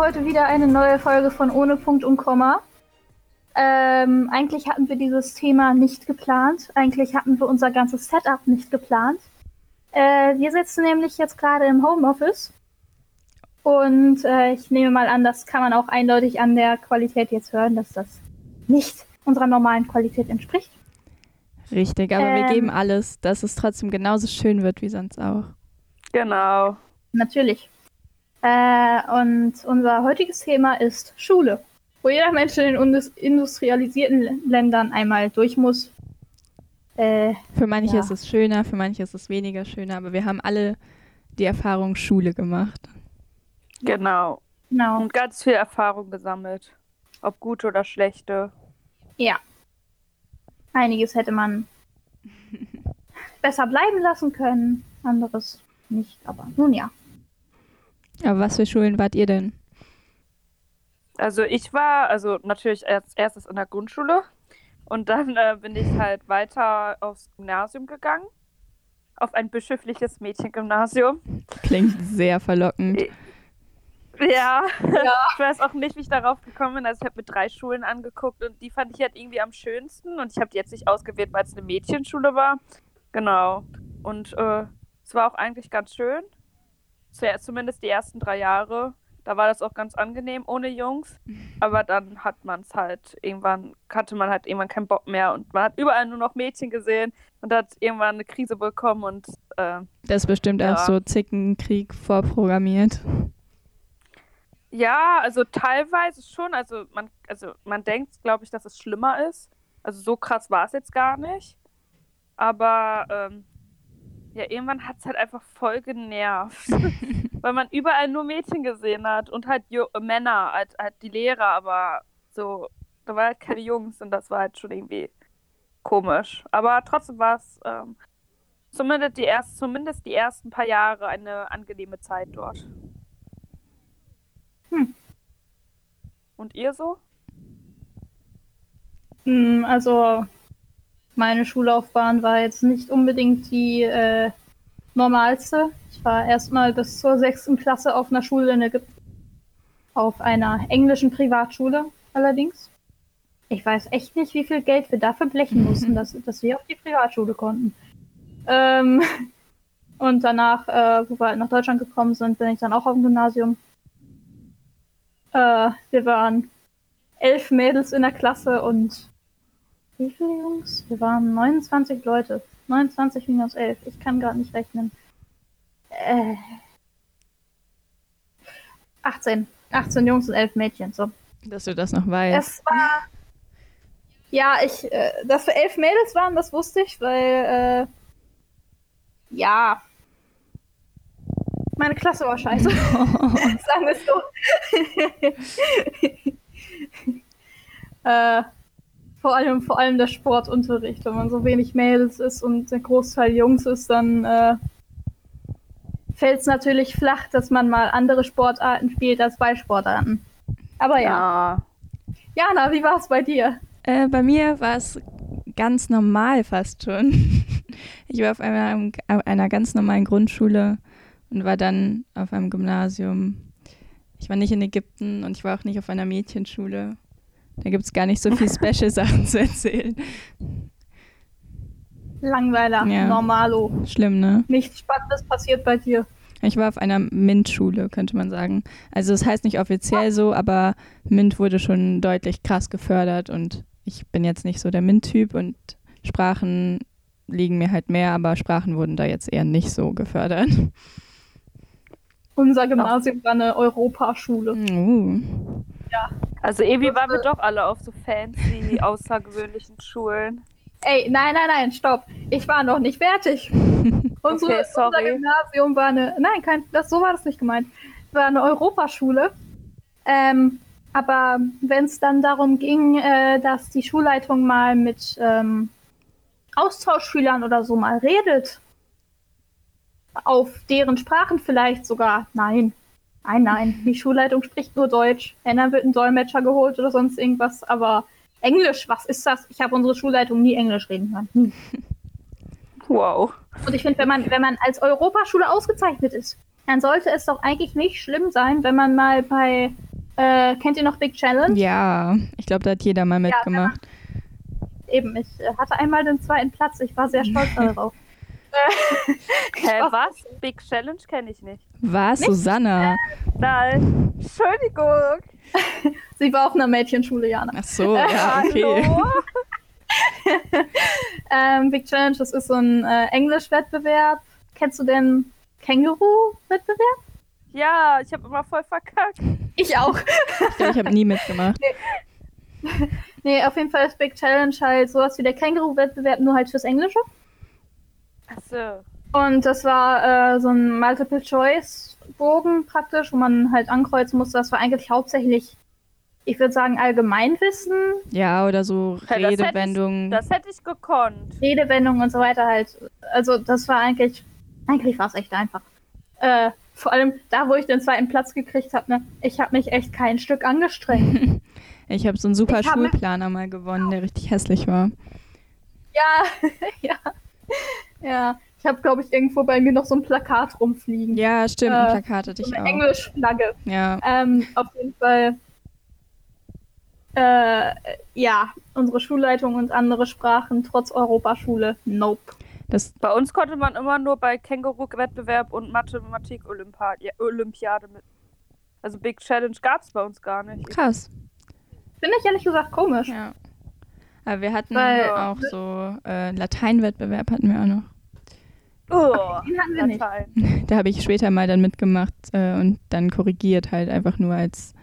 heute wieder eine neue Folge von Ohne Punkt und Komma. Ähm, eigentlich hatten wir dieses Thema nicht geplant. Eigentlich hatten wir unser ganzes Setup nicht geplant. Äh, wir sitzen nämlich jetzt gerade im Homeoffice. Und äh, ich nehme mal an, das kann man auch eindeutig an der Qualität jetzt hören, dass das nicht unserer normalen Qualität entspricht. Richtig, aber Ähm. wir geben alles, dass es trotzdem genauso schön wird wie sonst auch. Genau. Natürlich. Äh, und unser heutiges Thema ist Schule, wo jeder Mensch in den indus- industrialisierten Ländern einmal durch muss. Äh, Für manche Ja. ist es schöner, für manche ist es weniger schöner, aber wir haben alle die Erfahrung Schule gemacht. Genau. genau. Und ganz viel Erfahrung gesammelt. Ob gute oder schlechte. Ja. Einiges hätte man besser bleiben lassen können, anderes nicht. Aber nun ja. Aber was für Schulen wart ihr denn? Also ich war, also natürlich als erstes in der Grundschule. Und dann äh, bin ich halt weiter aufs Gymnasium gegangen. Auf ein bischöfliches Mädchengymnasium. Klingt sehr verlockend. Ja. ich weiß auch nicht, wie ich darauf gekommen bin. Also ich habe mir drei Schulen angeguckt und die fand ich halt irgendwie am schönsten. Und ich habe die jetzt nicht ausgewählt, weil es eine Mädchenschule war. Genau. Und äh, es war auch eigentlich ganz schön. Zuerst, zumindest die ersten drei Jahre. Da war das auch ganz angenehm ohne Jungs. Aber dann hat man es halt irgendwann, hatte man halt irgendwann keinen Bock mehr und man hat überall nur noch Mädchen gesehen und hat irgendwann eine Krise bekommen und äh, Das ist bestimmt Ja. auch so Zickenkrieg vorprogrammiert. Ja, also teilweise schon. Also man, also man denkt, glaube ich, dass es schlimmer ist. Also so krass war es jetzt gar nicht. Aber ähm, ja, irgendwann hat es halt einfach voll genervt. Weil man überall nur Mädchen gesehen hat und halt Jo- äh, Männer, halt, halt die Lehrer, aber so, da war halt keine Jungs und das war halt schon irgendwie komisch. Aber trotzdem war es ähm, zumindest, die erst, zumindest die ersten paar Jahre eine angenehme Zeit dort. Hm. Und ihr so? Hm, Also, meine Schullaufbahn war jetzt nicht unbedingt die äh, normalste. Ich war erstmal bis zur sechsten Klasse auf einer Schule in Ägypten. Auf einer englischen Privatschule allerdings. Ich weiß echt nicht, wie viel Geld wir dafür blechen mussten, dass, dass wir auf die Privatschule konnten. Ähm, und danach, äh, wo wir halt nach Deutschland gekommen sind, bin ich dann auch auf dem Gymnasium. Äh, wir waren elf Mädels in der Klasse und wie viele Jungs? Wir waren 29 Leute. 29 minus 11. Ich kann gerade nicht rechnen. Äh, 18. 18 Jungs und 11 Mädchen. So. Dass du das noch weißt. Es war. Ja, ich, äh, dass wir elf Mädels waren, das wusste ich, weil, äh, ja. Meine Klasse war scheiße. Sagen wir es so. äh, vor allem, vor allem der Sportunterricht. Wenn man so wenig Mädels ist und der Großteil Jungs ist, dann äh, fällt es natürlich flach, dass man mal andere Sportarten spielt als Ballsportarten. Aber ja. Ja. Jana, wie war es bei dir? Äh, bei mir war es ganz normal fast schon. Ich war auf einer, auf einer ganz normalen Grundschule und war dann auf einem Gymnasium. Ich war nicht in Ägypten und ich war auch nicht auf einer Mädchenschule. Da gibt es gar nicht so viel Special-Sachen zu erzählen. Langweiler, Ja. normalo. Schlimm, ne? Nichts Spannendes passiert bei dir. Ich war auf einer MINT-Schule, könnte man sagen. Also es heißt nicht offiziell so, aber MINT wurde schon deutlich krass gefördert und ich bin jetzt nicht so der MINT-Typ und Sprachen liegen mir halt mehr, aber Sprachen wurden da jetzt eher nicht so gefördert. Unser Gymnasium war eine Europaschule. Uh. Also irgendwie waren wir doch alle auf so fancy, außergewöhnlichen Schulen. Ey, nein, nein, nein, stopp. Ich war noch nicht fertig. Unsere, Okay, sorry. Unser Gymnasium war eine. Nein, kein, das, so war das nicht gemeint. War eine Europaschule. Ähm, aber wenn es dann darum ging, äh, dass die Schulleitung mal mit ähm, Austauschschülern oder so mal redet, auf deren Sprachen vielleicht sogar, nein. Nein, nein, die Schulleitung spricht nur Deutsch. Dann wird ein Dolmetscher geholt oder sonst irgendwas, aber Englisch, was ist das? Ich habe unsere Schulleitung nie Englisch reden hören. Nie. Wow. Und ich finde, wenn man, wenn man als Europaschule ausgezeichnet ist, dann sollte es doch eigentlich nicht schlimm sein, wenn man mal bei, äh, kennt ihr noch Big Challenge? Ja, ich glaube, da hat jeder mal mitgemacht. Eben, ich hatte einmal den zweiten Platz. Ich war sehr stolz darauf. Hä, was? Big Challenge kenne ich nicht. Was, Susanna? Nein. Entschuldigung. Sie war auf einer Mädchenschule, Jana. Ach so, ja, okay. Hallo? Ähm, Big Challenge, das ist so ein äh, Englisch-Wettbewerb. Kennst du den Känguru-Wettbewerb? Ja, ich habe immer voll verkackt. Ich auch. Ich habe nie mitgemacht. Nee, auf jeden Fall ist Big Challenge halt sowas wie der Känguru-Wettbewerb, nur halt fürs Englische. Achso. Und das war äh, so ein Multiple-Choice-Bogen praktisch, wo man halt ankreuzen musste. Das war eigentlich hauptsächlich, ich würde sagen, Allgemeinwissen, Ja, oder so Ja, das hätte ich- Redewendungen. Das hätte ich gekonnt. Redewendungen und so weiter halt. Also das war eigentlich, eigentlich war es echt einfach. Äh, vor allem da, wo ich den zweiten Platz gekriegt habe, ne, ich habe mich echt kein Stück angestrengt. Ich habe so einen super Schulplaner mal gewonnen, der richtig hässlich war. ja, ja, ja. Ich habe, glaube ich, irgendwo bei mir noch so ein Plakat rumfliegen. Ja, stimmt, Äh, ein Plakat hatte so ich eine auch. Englischflagge. Ja, Ähm, auf jeden Fall. Äh, ja, unsere Schulleitung und andere Sprachen trotz Europaschule. Nope. das, Bei uns konnte man immer nur bei Känguru-Wettbewerb und Mathematik-Olympiade mit. Also Big Challenge gab es bei uns gar nicht. krass. Finde ich ehrlich gesagt komisch. Ja. Aber wir hatten Weil- auch so äh, Lateinwettbewerb hatten wir auch noch. Oh, Den hatten wir nicht. Latein. Da habe ich später mal dann mitgemacht äh, und dann korrigiert halt einfach nur als,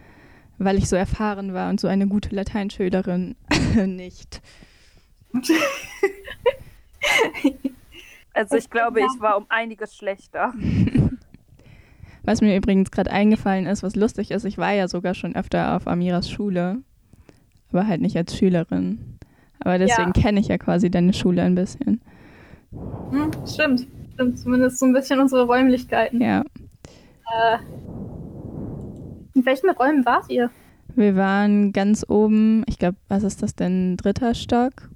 weil ich so erfahren war und so eine gute Lateinschülerin nicht. Also ich glaube, ich war um einiges schlechter. Was mir übrigens gerade eingefallen ist, was lustig ist, ich war ja sogar schon öfter auf Amiras Schule, aber halt nicht als Schülerin. Aber deswegen kenne ich ja quasi deine Schule ein bisschen. Hm, stimmt. Stimmt. Zumindest so ein bisschen unsere Räumlichkeiten. Ja, Äh, in welchen Räumen wart ihr? wir waren ganz oben, ich glaube, was ist das denn, dritter Stock?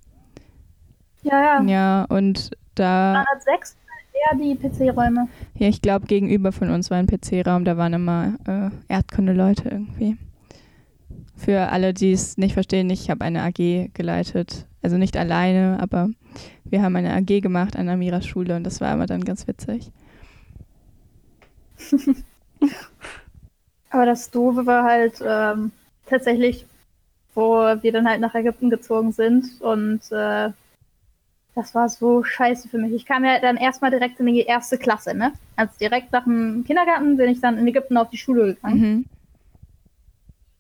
Ja, ja. Ja, und da, 306 eher die PC-Räume. ja, ich glaube, gegenüber von uns war ein PC-Raum, da waren immer äh, Erdkunde-Leute irgendwie. Für alle, die es nicht verstehen, ich habe eine AG geleitet. Also nicht alleine, aber wir haben eine AG gemacht an Amiras Schule und das war immer dann ganz witzig. Aber das Doofe war halt ähm, tatsächlich, wo wir dann halt nach Ägypten gezogen sind und äh, das war so scheiße für mich. Ich kam ja dann erstmal direkt in die erste Klasse, ne? Also direkt nach dem Kindergarten bin ich dann in Ägypten auf die Schule gegangen. Mhm.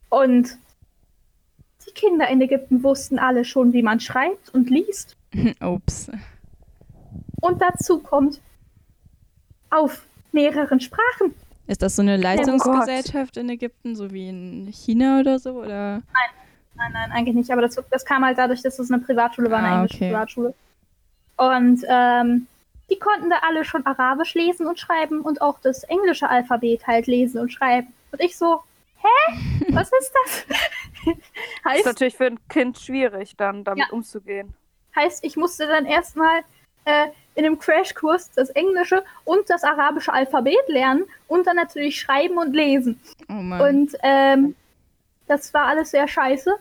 Und die Kinder in Ägypten wussten alle schon, wie man schreibt und liest. Ups. Und dazu kommt auf mehreren Sprachen. Ist das so eine Leistungsgesellschaft in Ägypten, so wie in China oder so? Oder? Nein, nein, eigentlich nicht. Aber das, das kam halt dadurch, dass es eine Privatschule war, eine Ah, englische okay. Privatschule. Und ähm, die konnten da alle schon Arabisch lesen und schreiben und auch das englische Alphabet halt lesen und schreiben. Und ich so, hä? Was ist das? Ist heißt, natürlich für ein Kind schwierig, dann damit Ja. umzugehen. heißt, ich musste dann erstmal äh, in einem Crashkurs das englische und das arabische Alphabet lernen und dann natürlich schreiben und lesen. Oh. Und ähm, das war alles sehr scheiße.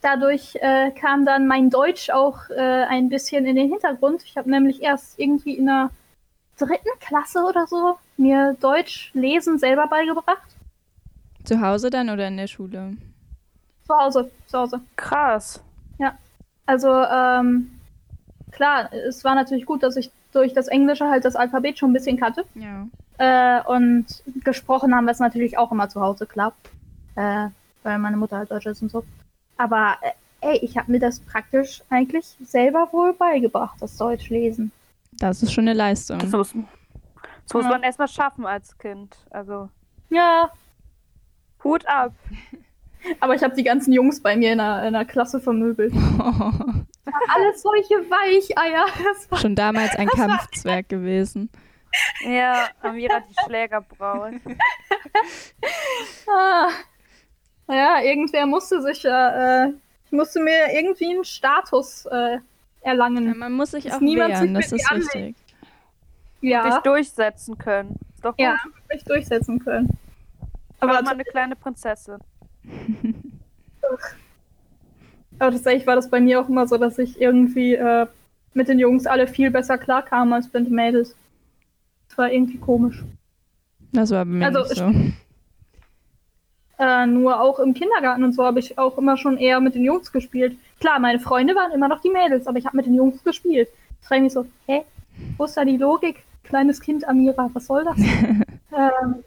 Dadurch äh, kam dann mein Deutsch auch äh, ein bisschen in den Hintergrund. Ich habe nämlich erst irgendwie in der dritten Klasse oder so mir Deutsch lesen selber beigebracht. Zu Hause dann oder in der Schule? Zu Hause, zu Hause. Krass. Also ähm, klar, es war natürlich gut, dass ich durch das Englische halt das Alphabet schon ein bisschen kannte. Ja. Äh, und gesprochen haben wir es natürlich auch immer zu Hause, klar. Äh, weil meine Mutter halt Deutsch ist und so. Aber äh, ey, ich habe mir das praktisch eigentlich selber wohl beigebracht, das Deutsch lesen. Das ist schon eine Leistung. Das muss, das muss Ja. man erstmal schaffen als Kind. Also Ja, Hut ab. aber ich habe die ganzen Jungs bei mir in der, in der Klasse vermöbelt. Alles solche Weicheier. Das war, schon damals ein Kampfzwerg gewesen. Ja, Amira die Schlägerbraut. ah. Ja, irgendwer musste sich ja, äh, ich musste mir irgendwie einen Status äh, erlangen. Ja, man muss sich Dass auch niemand wehren, sich das ist dir richtig. Dich Ja, durchsetzen können. Ist doch gut. ja, mich durchsetzen können. Aber Aber, mal eine kleine Prinzessin. Aber tatsächlich war das bei mir auch immer so, dass ich irgendwie äh, mit den Jungs alle viel besser klarkam als mit den Mädels. Das war irgendwie komisch. Das war bei mir Also, so. Äh, nur auch im Kindergarten und so habe ich auch immer schon eher mit den Jungs gespielt. Klar, meine Freunde waren immer noch die Mädels, aber ich habe mit den Jungs gespielt. Ich frage mich so, hä? Wo ist da die Logik? Kleines Kind, Amira, was soll das? ähm,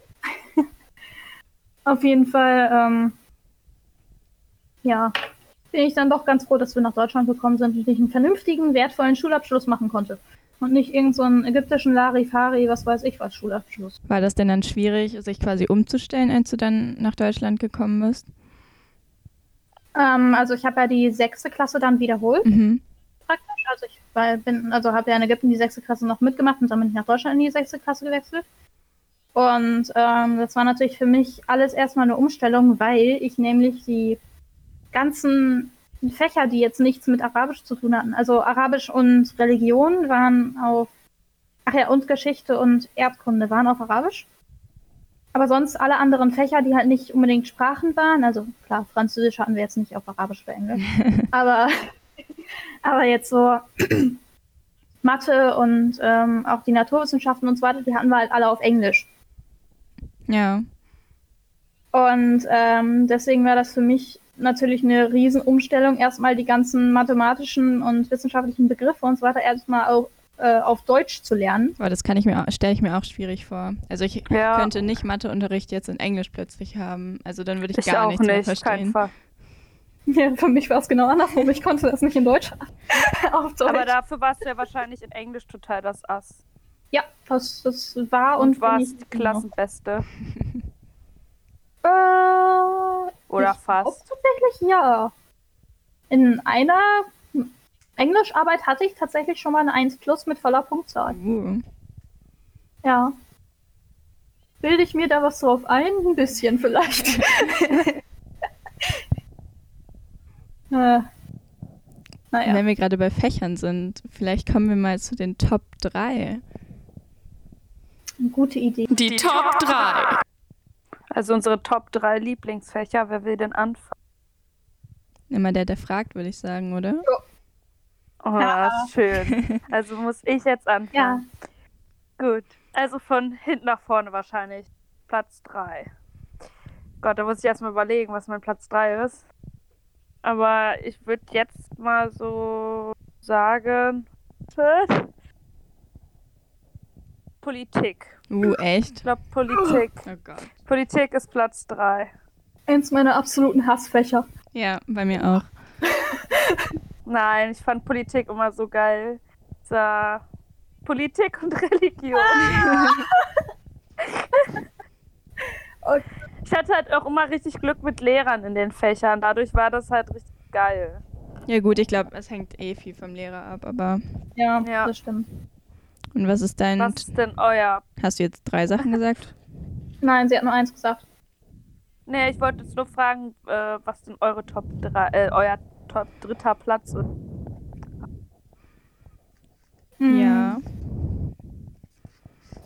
auf jeden Fall, ähm, ja, bin ich dann doch ganz froh, dass wir nach Deutschland gekommen sind und ich einen vernünftigen, wertvollen Schulabschluss machen konnte. Und nicht irgendeinen so ägyptischen Larifari, was weiß ich was, Schulabschluss. War das denn dann schwierig, sich quasi umzustellen, als du dann nach Deutschland gekommen bist? Ähm, also ich habe ja die sechste Klasse dann wiederholt. Mhm. praktisch. Also ich war, bin, also habe ja in Ägypten die sechste Klasse noch mitgemacht und dann bin ich nach Deutschland in die sechste Klasse gewechselt. Und ähm, das war natürlich für mich alles erstmal eine Umstellung, weil ich nämlich die ganzen Fächer, die jetzt nichts mit Arabisch zu tun hatten, also Arabisch und Religion waren auf, ach ja, und Geschichte und Erdkunde waren auf Arabisch. Aber sonst alle anderen Fächer, die halt nicht unbedingt Sprachen waren, also klar, Französisch hatten wir jetzt nicht auf Arabisch oder Englisch, aber aber jetzt so Mathe und ähm, auch die Naturwissenschaften und so weiter, die hatten wir halt alle auf Englisch. Ja. Und ähm, deswegen war das für mich natürlich eine Riesenumstellung, erstmal die ganzen mathematischen und wissenschaftlichen Begriffe und so weiter erstmal auf, äh, auf Deutsch zu lernen. Aber das kann ich mir, stelle ich mir auch schwierig vor. Also ich Ja. könnte nicht Matheunterricht jetzt in Englisch plötzlich haben. Also dann würde ich Ich gar auch nichts mehr nicht, kein verstehen. Ja, für mich war es genau andersrum. Ich konnte das nicht in Deutsch. auf Deutsch. Aber dafür warst du ja wahrscheinlich in Englisch total das Ass. ja, das, das war Und und, warst die noch. Klassenbeste. Äh, Oder ich fast. Tatsächlich ja. In einer Englischarbeit hatte ich tatsächlich schon mal eine 1 plus mit voller Punktzahl. Uh. Ja. Bilde ich mir da was drauf ein? Ein bisschen vielleicht. äh, naja. Wenn wir gerade bei Fächern sind, vielleicht kommen wir mal zu den Top 3. Eine gute Idee. Die Top 3. Also unsere Top 3 Lieblingsfächer. Wer will denn anfangen? Immer der, der fragt, würde ich sagen, oder? Oh, Ja. schön. Also muss ich jetzt Ja. anfangen. Gut. Also von hinten nach vorne wahrscheinlich. Platz 3. Gott, da muss ich erstmal überlegen, was mein Platz 3 ist. Aber ich würde jetzt mal so sagen. Politik. Uh, echt? Ich glaube, Politik. Oh Gott. Politik ist Platz 3. Eins meiner absoluten Hassfächer. Ja, bei mir auch. Nein, ich fand Politik immer so geil. So, Politik und Religion. Okay. Ich hatte halt auch immer richtig Glück mit Lehrern in den Fächern. Dadurch war das halt richtig geil. Ja gut, ich glaube, es hängt eh viel vom Lehrer ab, aber... Ja, Ja. das stimmt. Und was ist dein... Was ist denn euer? Hast du jetzt drei Sachen gesagt? Nein, sie hat nur eins gesagt. Nee, ich wollte jetzt nur fragen, äh, was denn eure Top 3, äh, euer Top dritter Platz ist. Hm, Ja.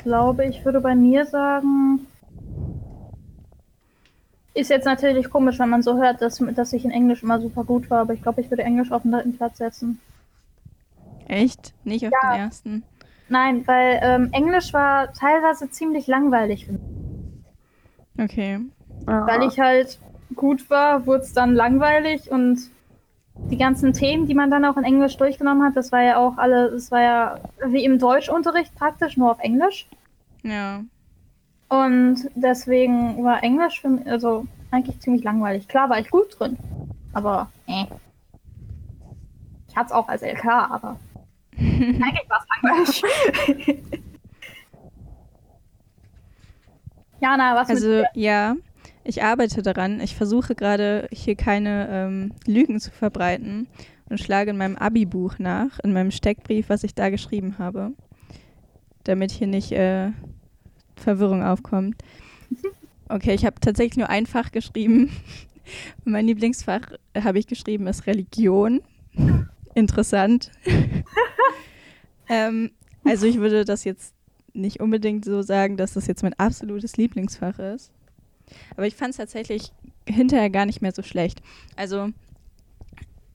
glaube, ich würde bei mir sagen. Ist jetzt natürlich komisch, wenn man so hört, dass, dass ich in Englisch immer super gut war, aber ich glaube, ich würde Englisch auf den dritten Platz setzen. Echt? Nicht auf Ja. den ersten? Nein, weil ähm, Englisch war teilweise ziemlich langweilig für mich. Okay. Weil ich halt gut war, wurde es dann langweilig und die ganzen Themen, die man dann auch in Englisch durchgenommen hat, das war ja auch alle, es war ja wie im Deutschunterricht praktisch, nur auf Englisch. Ja. Und deswegen war Englisch für mich also eigentlich ziemlich langweilig. Klar war ich gut drin, aber äh. Ich hatte es auch als LK, aber eigentlich war es langweilig. Jana, was Also mit ja, ich arbeite daran. Ich versuche gerade hier keine ähm, Lügen zu verbreiten und schlage in meinem Abi-Buch nach, in meinem Steckbrief, was ich da geschrieben habe, damit hier nicht äh, Verwirrung aufkommt. Okay, ich habe tatsächlich nur ein Fach geschrieben. Mein Lieblingsfach, äh, habe ich geschrieben, ist Religion. Interessant. ähm, also ich würde das jetzt nicht unbedingt so sagen, dass das jetzt mein absolutes Lieblingsfach ist. Aber ich fand es tatsächlich hinterher gar nicht mehr so schlecht. Also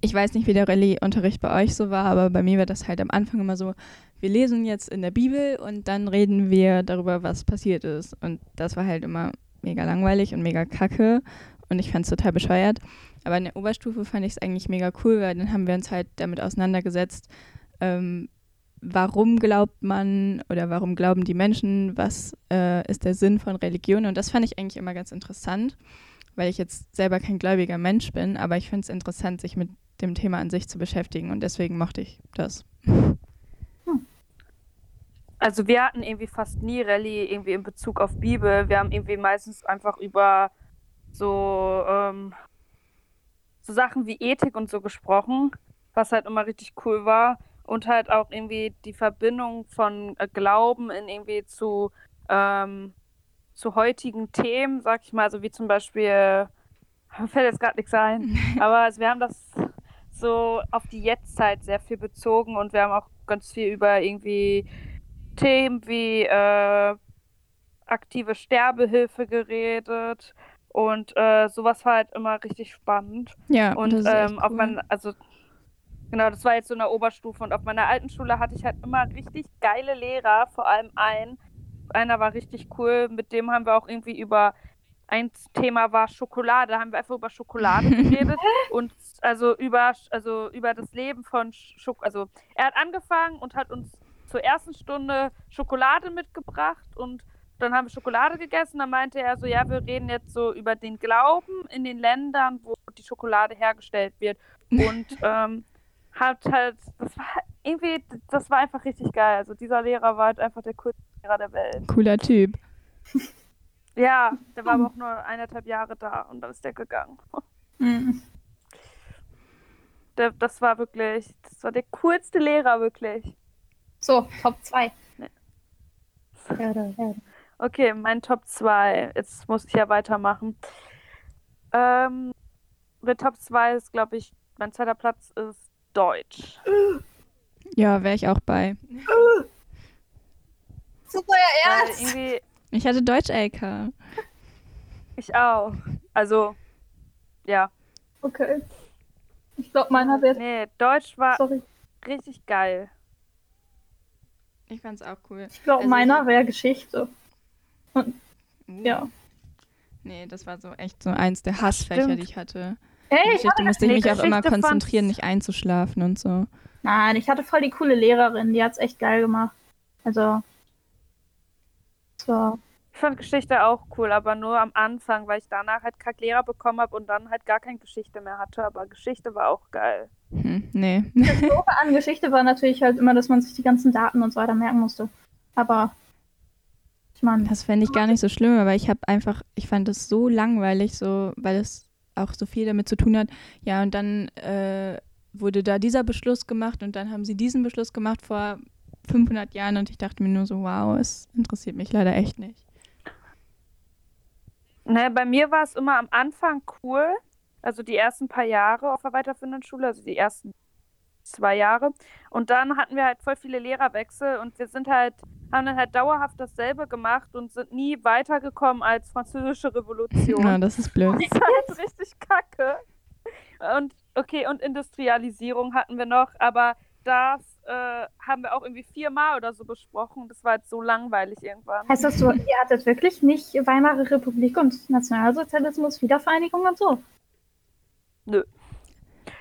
ich weiß nicht, wie der Rallye-Unterricht bei euch so war, aber bei mir war das halt am Anfang immer so, wir lesen jetzt in der Bibel und dann reden wir darüber, was passiert ist. Und das war halt immer mega langweilig und mega kacke und ich fand es total bescheuert. Aber in der Oberstufe fand ich es eigentlich mega cool, weil dann haben wir uns halt damit auseinandergesetzt, ähm, warum glaubt man oder warum glauben die Menschen, was äh, ist der Sinn von Religion. Und das fand ich eigentlich immer ganz interessant, weil ich jetzt selber kein gläubiger Mensch bin, aber ich finde es interessant, sich mit dem Thema an sich zu beschäftigen und deswegen mochte ich das. Also wir hatten irgendwie fast nie Rallye irgendwie in Bezug auf Bibel. Wir haben irgendwie meistens einfach über so, ähm, so Sachen wie Ethik und so gesprochen, was halt immer richtig cool war. Und halt auch irgendwie die Verbindung von äh, Glauben in irgendwie zu, ähm, zu heutigen Themen, sag ich mal, so wie zum Beispiel, fällt jetzt gerade nichts ein, aber also wir haben das so auf die Jetztzeit sehr viel bezogen und wir haben auch ganz viel über irgendwie Themen wie äh, aktive Sterbehilfe geredet und äh, sowas war halt immer richtig spannend. Ja, und das ist echt ähm, auf cool. mein, also genau, das war jetzt so in der Oberstufe und auf meiner alten Schule hatte ich halt immer richtig geile Lehrer, vor allem einen. Einer war richtig cool, mit dem haben wir auch irgendwie über ein Thema war Schokolade, da haben wir einfach über Schokolade geredet und also über also über das Leben von Schok also er hat angefangen und hat uns zur ersten Stunde Schokolade mitgebracht und dann haben wir Schokolade gegessen. Dann meinte er so, ja, wir reden jetzt so über den Glauben in den Ländern, wo die Schokolade hergestellt wird. Und ähm, hat halt, das war irgendwie, das war einfach richtig geil. Also dieser Lehrer war halt einfach der coolste Lehrer der Welt. Cooler Typ. Ja, der war aber auch nur eineinhalb Jahre da und dann ist der gegangen. Mhm. Der, das war wirklich, das war der coolste Lehrer, wirklich. So, Top 2. Nee. Herde, Herde. Okay, mein Top 2. Jetzt muss ich ja weitermachen. Ähm, mit Top 2 ist, glaube ich, mein zweiter Platz ist Deutsch. Ja, wäre ich auch bei. Super, ja, ernst. irgendwie, Ich hatte Deutsch-LK. ich auch. Also, ja. Okay. Ich glaube, meiner wäre. Nee, Deutsch war Sorry. richtig geil. Ich fand's auch cool. Ich glaube, Also meiner ich- wäre Geschichte. Uh, Ja. Nee, das war so echt so eins der Hassfächer, stimmt. die ich hatte. Hey, ich Geschichte hatte, musste ich mich auch immer konzentrieren, nicht einzuschlafen und so. nein, ich hatte voll die coole Lehrerin. Die hat's echt geil gemacht. Also. So. Ich fand Geschichte auch cool, aber nur am Anfang, weil ich danach halt kack Lehrer bekommen habe und dann halt gar keine Geschichte mehr hatte. Aber Geschichte war auch geil. Hm, nee. Das Doofe an Geschichte war natürlich halt immer, dass man sich die ganzen Daten und so weiter merken musste. Aber. Meine. Das fände ich gar nicht so schlimm, aber ich habe einfach, ich fand es so langweilig, so, weil es auch so viel damit zu tun hat. Ja, und dann äh, wurde da dieser Beschluss gemacht und dann haben sie diesen Beschluss gemacht vor 500 Jahren und ich dachte mir nur so, wow, es interessiert mich leider echt nicht. Ne, bei mir war es immer am Anfang cool, also die ersten paar Jahre auf der weiterführenden Schule, also die ersten zwei Jahre. Und dann hatten wir halt voll viele Lehrerwechsel und wir sind halt, haben dann halt dauerhaft dasselbe gemacht und sind nie weitergekommen als Französische Revolution. Ja, das ist blöd. Das war halt richtig kacke. Und okay, und Industrialisierung hatten wir noch, aber das äh, haben wir auch irgendwie viermal oder so besprochen. Das war halt so langweilig irgendwann. Heißt das, du, ihr hattet wirklich nicht Weimarer Republik und Nationalsozialismus, Wiedervereinigung und so?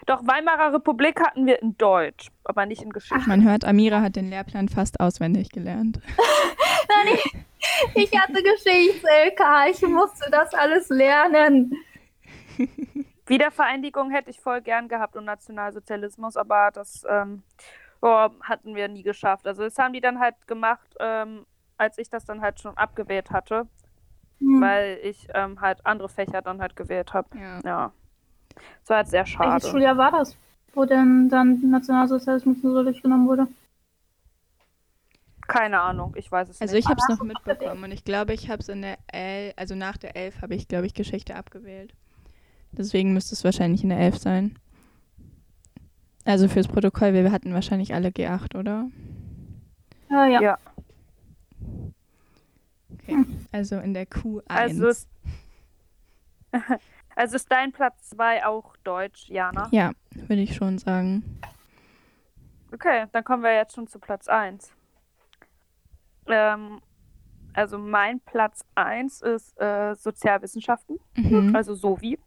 Doch Weimarer Republik hatten wir in Deutsch, aber nicht in Geschichte. Man hört, Amira hat den Lehrplan fast auswendig gelernt. Nein, ich, ich hatte Geschichts-LK. Ich musste das alles lernen. Wiedervereinigung hätte ich voll gern gehabt und Nationalsozialismus, aber das ähm, oh, hatten wir nie geschafft. Also das haben die dann halt gemacht, ähm, als ich das dann halt schon abgewählt hatte, Hm. weil ich ähm, halt andere Fächer dann halt gewählt habe. Ja. Ja. Das war halt sehr Welches schade. Schuljahr war das, wo denn dann Nationalsozialismus nur so durchgenommen wurde? Keine Ahnung, ich weiß es Also nicht. ich habe es noch mitbekommen und ich glaube, ich habe es in der L, also nach der 11 habe ich, glaube ich, Geschichte abgewählt. Deswegen müsste es wahrscheinlich in der 11 sein. Also fürs Protokoll, wir hatten wahrscheinlich alle G8, oder? Ja, ja. Ja. Okay. Also in der Q1. Also also ist dein Platz 2 auch Deutsch, Jana? ja, würde ich schon sagen. Okay, dann kommen wir jetzt schon zu Platz 1. Ähm, also mein Platz 1 ist äh, Sozialwissenschaften, Mhm. also SOVI,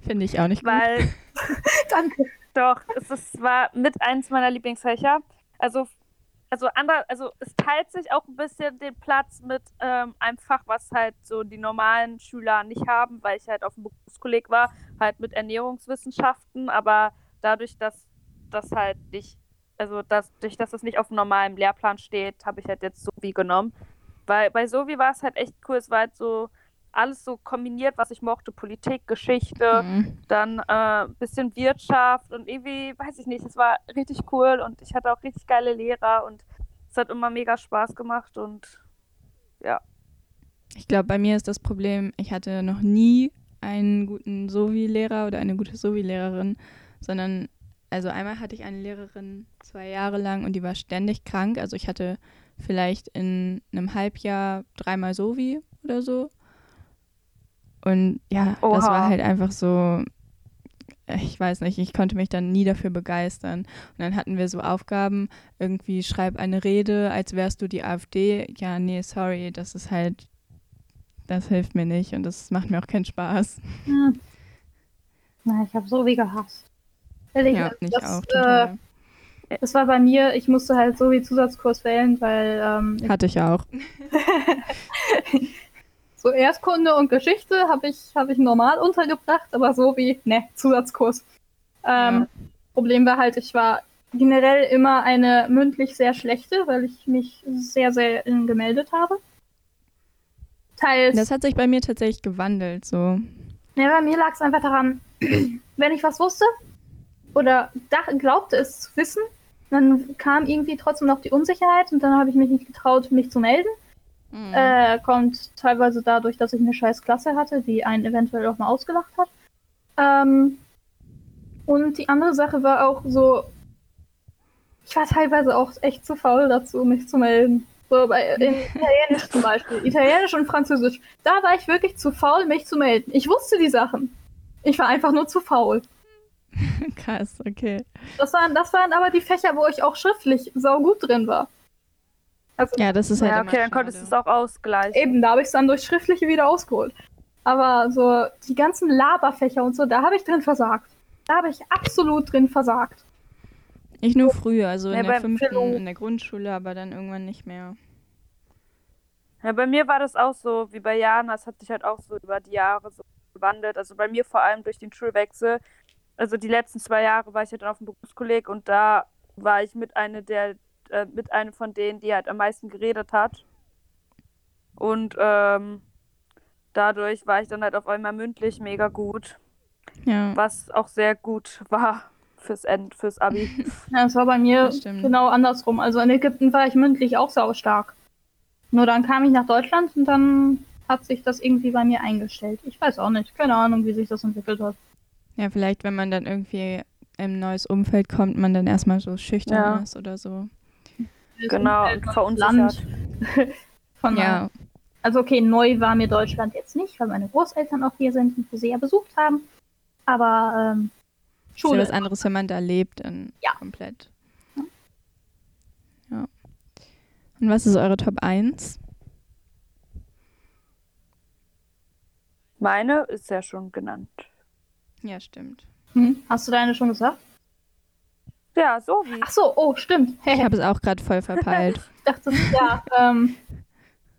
Finde ich auch nicht gut. weil Danke. doch, es ist, war mit eins meiner Lieblingsfächer. Also, also, ander, also es teilt sich auch ein bisschen den Platz mit ähm, einem Fach, was halt so die normalen Schüler nicht haben, weil ich halt auf dem Berufskolleg war, halt mit Ernährungswissenschaften, aber dadurch, dass das halt nicht, also dass, durch dass das nicht auf dem normalen Lehrplan steht, habe ich halt jetzt Sovi genommen. Weil bei Sovi war es halt echt cool, es war halt so alles so kombiniert, was ich mochte, Politik, Geschichte, Mhm. dann ein äh, bisschen Wirtschaft und irgendwie, weiß ich nicht, es war richtig cool und ich hatte auch richtig geile Lehrer und es hat immer mega Spaß gemacht und Ich glaube, bei mir ist das Problem, ich hatte noch nie einen guten Sovi-Lehrer oder eine gute Sovi-Lehrerin, sondern, also einmal hatte ich eine Lehrerin zwei Jahre lang und die war ständig krank. Also ich hatte vielleicht in einem Halbjahr dreimal Sovi oder so. Und ja, das Oha. war halt einfach so, ich weiß nicht, ich konnte mich dann nie dafür begeistern. Und dann hatten wir so Aufgaben, irgendwie schreib eine Rede, als wärst du die AfD. Ja, nee, sorry, das ist halt, das hilft mir nicht und das macht mir auch keinen Spaß. Hm. Na, ich habe so wie gehasst. Ehrlich, Ja, ich das, auch Äh, das war bei mir, ich musste halt so wie Zusatzkurs wählen, weil ähm, Hatte ich auch. so Erdkunde und Geschichte habe ich, hab ich normal untergebracht, aber so wie, ne, Zusatzkurs. Ähm, Problem war halt, ich war generell immer eine mündlich sehr schlechte, weil ich mich sehr selten gemeldet habe. Teils, Das hat sich bei mir tatsächlich gewandelt, so. ja, bei mir lag es einfach daran, wenn ich was wusste oder glaubte es zu wissen, dann kam irgendwie trotzdem noch die Unsicherheit und dann habe ich mich nicht getraut, mich zu melden. Mhm. Äh, kommt teilweise dadurch, dass ich eine scheiß Klasse hatte, die einen eventuell auch mal ausgelacht hat. Ähm, und die andere Sache war auch so, ich war teilweise auch echt zu faul dazu, mich zu melden. So bei in Italienisch zum Beispiel. Italienisch und Französisch. Da war ich wirklich zu faul, mich zu melden. Ich wusste die Sachen. Ich war einfach nur zu faul. Krass, okay. Das waren, das waren aber die Fächer, wo ich auch schriftlich saugut drin war. Also Ja, das ist halt ja, immer okay, dann konntest du es auch ausgleichen. Eben, da habe ich es dann durch Schriftliche wieder ausgeholt. Aber so die ganzen Laberfächer und so, da habe ich drin versagt. Da habe ich absolut drin versagt. Ich nur früher, also Ja, in der fünften, Philo- in der Grundschule, aber dann irgendwann nicht mehr. Ja, bei mir war das auch so, wie bei Jana, es hat sich halt auch so über die Jahre so gewandelt. Also bei mir vor allem durch den Schulwechsel. Also die letzten zwei Jahre war ich halt auf dem Berufskolleg und da war ich mit einer der, äh, mit einer von denen, die halt am meisten geredet hat. Und ähm, dadurch war ich dann halt auf einmal mündlich mega gut, Ja, was auch sehr gut war fürs End, fürs Abi. Ja, das war bei mir genau andersrum. Also in Ägypten war ich mündlich auch saustark. Nur dann kam ich nach Deutschland und dann hat sich das irgendwie bei mir eingestellt. Ich weiß auch nicht. Keine Ahnung, wie sich das entwickelt hat. ja, vielleicht, wenn man dann irgendwie in ein neues Umfeld kommt, man dann erstmal so schüchtern Ja. ist oder so. Genau, Umfeld und und verunsichert. Von Ja, Also okay, neu war mir Deutschland jetzt nicht, weil meine Großeltern auch hier sind und wir sie ja besucht haben. Aber ähm, ist ja Schule. was anderes, wenn man da lebt, dann Ja. komplett. Ja. Und was ist eure Top 1? Meine ist ja schon genannt. Ja, stimmt. Hm, hast du deine schon gesagt? Ja, so wie. Ach so, oh, stimmt. Ich habe es auch gerade voll verpeilt. Ich dachte, ja. Ähm,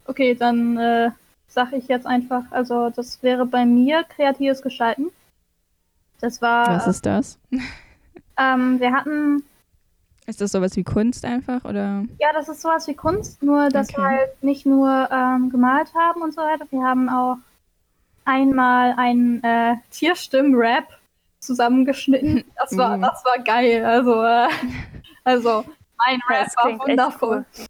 okay, dann äh, sage ich jetzt einfach, also das wäre bei mir kreatives Gestalten. Das war, was ist das? ähm, wir hatten, Ist das sowas wie Kunst einfach oder? ja, das ist sowas wie Kunst, nur dass wir Okay. halt nicht nur ähm, gemalt haben und so weiter. Wir haben auch einmal einen äh, Tierstimmen-Rap zusammengeschnitten. Das war, Mhm. das war geil. Also, äh, also mein Rap Das war wundervoll. cool.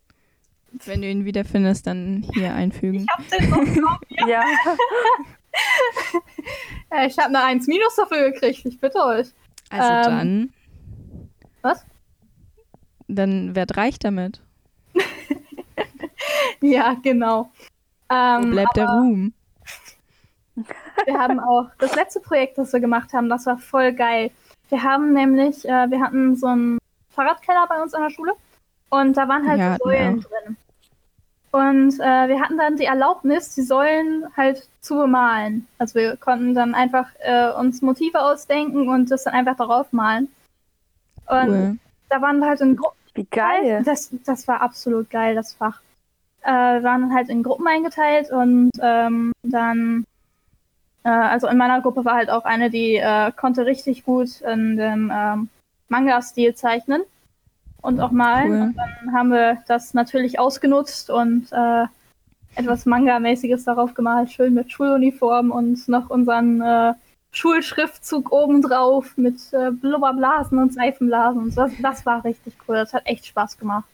Wenn du ihn wiederfindest, dann hier einfügen. Ich hab den noch. Ja, Äh, Ich habe eine 1 Minus dafür gekriegt, ich bitte euch. Also ähm, dann. Was? Dann werd reich damit. Ja, genau. Wo Ähm, bleibt der Ruhm? Wir haben auch das letzte Projekt, das wir gemacht haben, das war voll geil. Wir haben nämlich, äh, wir hatten so einen Fahrradkeller bei uns an der Schule und da waren halt Ja, so Säulen drin. Und äh, wir hatten dann die Erlaubnis, die Säulen halt zu bemalen. Also wir konnten dann einfach äh, uns Motive ausdenken und das dann einfach darauf malen. Und Cool. da waren wir halt in Gruppen. Wie geil. Das, das war absolut geil, das Fach. Äh, wir waren dann halt in Gruppen eingeteilt und ähm, dann, äh, also in meiner Gruppe war halt auch eine, die äh, konnte richtig gut in dem ähm, Manga-Stil zeichnen und auch malen. Cool. Und dann haben wir das natürlich ausgenutzt und äh, etwas Manga-mäßiges darauf gemalt, schön mit Schuluniform und noch unseren äh, Schulschriftzug obendrauf mit äh, Blubberblasen und Seifenblasen. Und das, das war richtig cool. Das hat echt Spaß gemacht.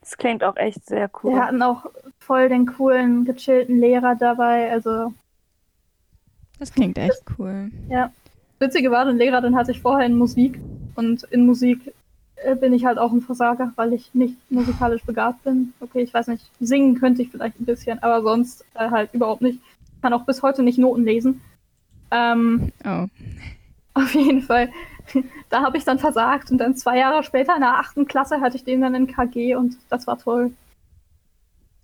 Das klingt auch echt sehr cool. Wir hatten auch voll den coolen, gechillten Lehrer dabei. Also, Das klingt echt cool. ja. Witzige war, den Lehrer, den hatte ich vorher in Musik. Und in Musik äh, bin ich halt auch ein Versager, weil ich nicht musikalisch begabt bin. Okay, ich weiß nicht, singen könnte ich vielleicht ein bisschen, aber sonst äh, halt überhaupt nicht. Ich kann auch bis heute nicht Noten lesen. Ähm, Oh. Auf jeden Fall. Da habe ich dann versagt und dann zwei Jahre später in der achten Klasse hatte ich den dann in KG und das war toll.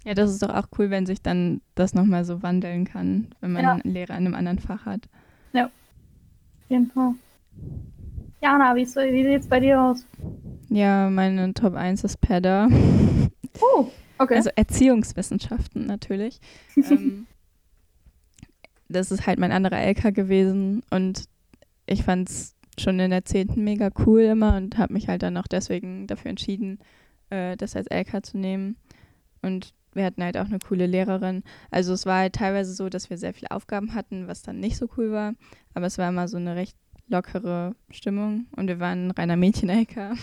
Ja, das ist doch auch cool, wenn sich dann das nochmal so wandeln kann, wenn man Ja. einen Lehrer in einem anderen Fach hat. Auf jeden Fall. Jana, wie, ist- wie sieht's bei dir aus? Ja, meine Top 1 ist Pedda. Oh, okay. Also Erziehungswissenschaften natürlich. ähm, das ist halt mein anderer LK gewesen und ich fand es schon in der 10. mega cool immer und habe mich halt dann auch deswegen dafür entschieden, äh, das als LK zu nehmen. Und wir hatten halt auch eine coole Lehrerin. Also es war halt teilweise so, dass wir sehr viele Aufgaben hatten, was dann nicht so cool war. Aber es war immer so eine recht lockere Stimmung und wir waren ein reiner Mädchen-LK.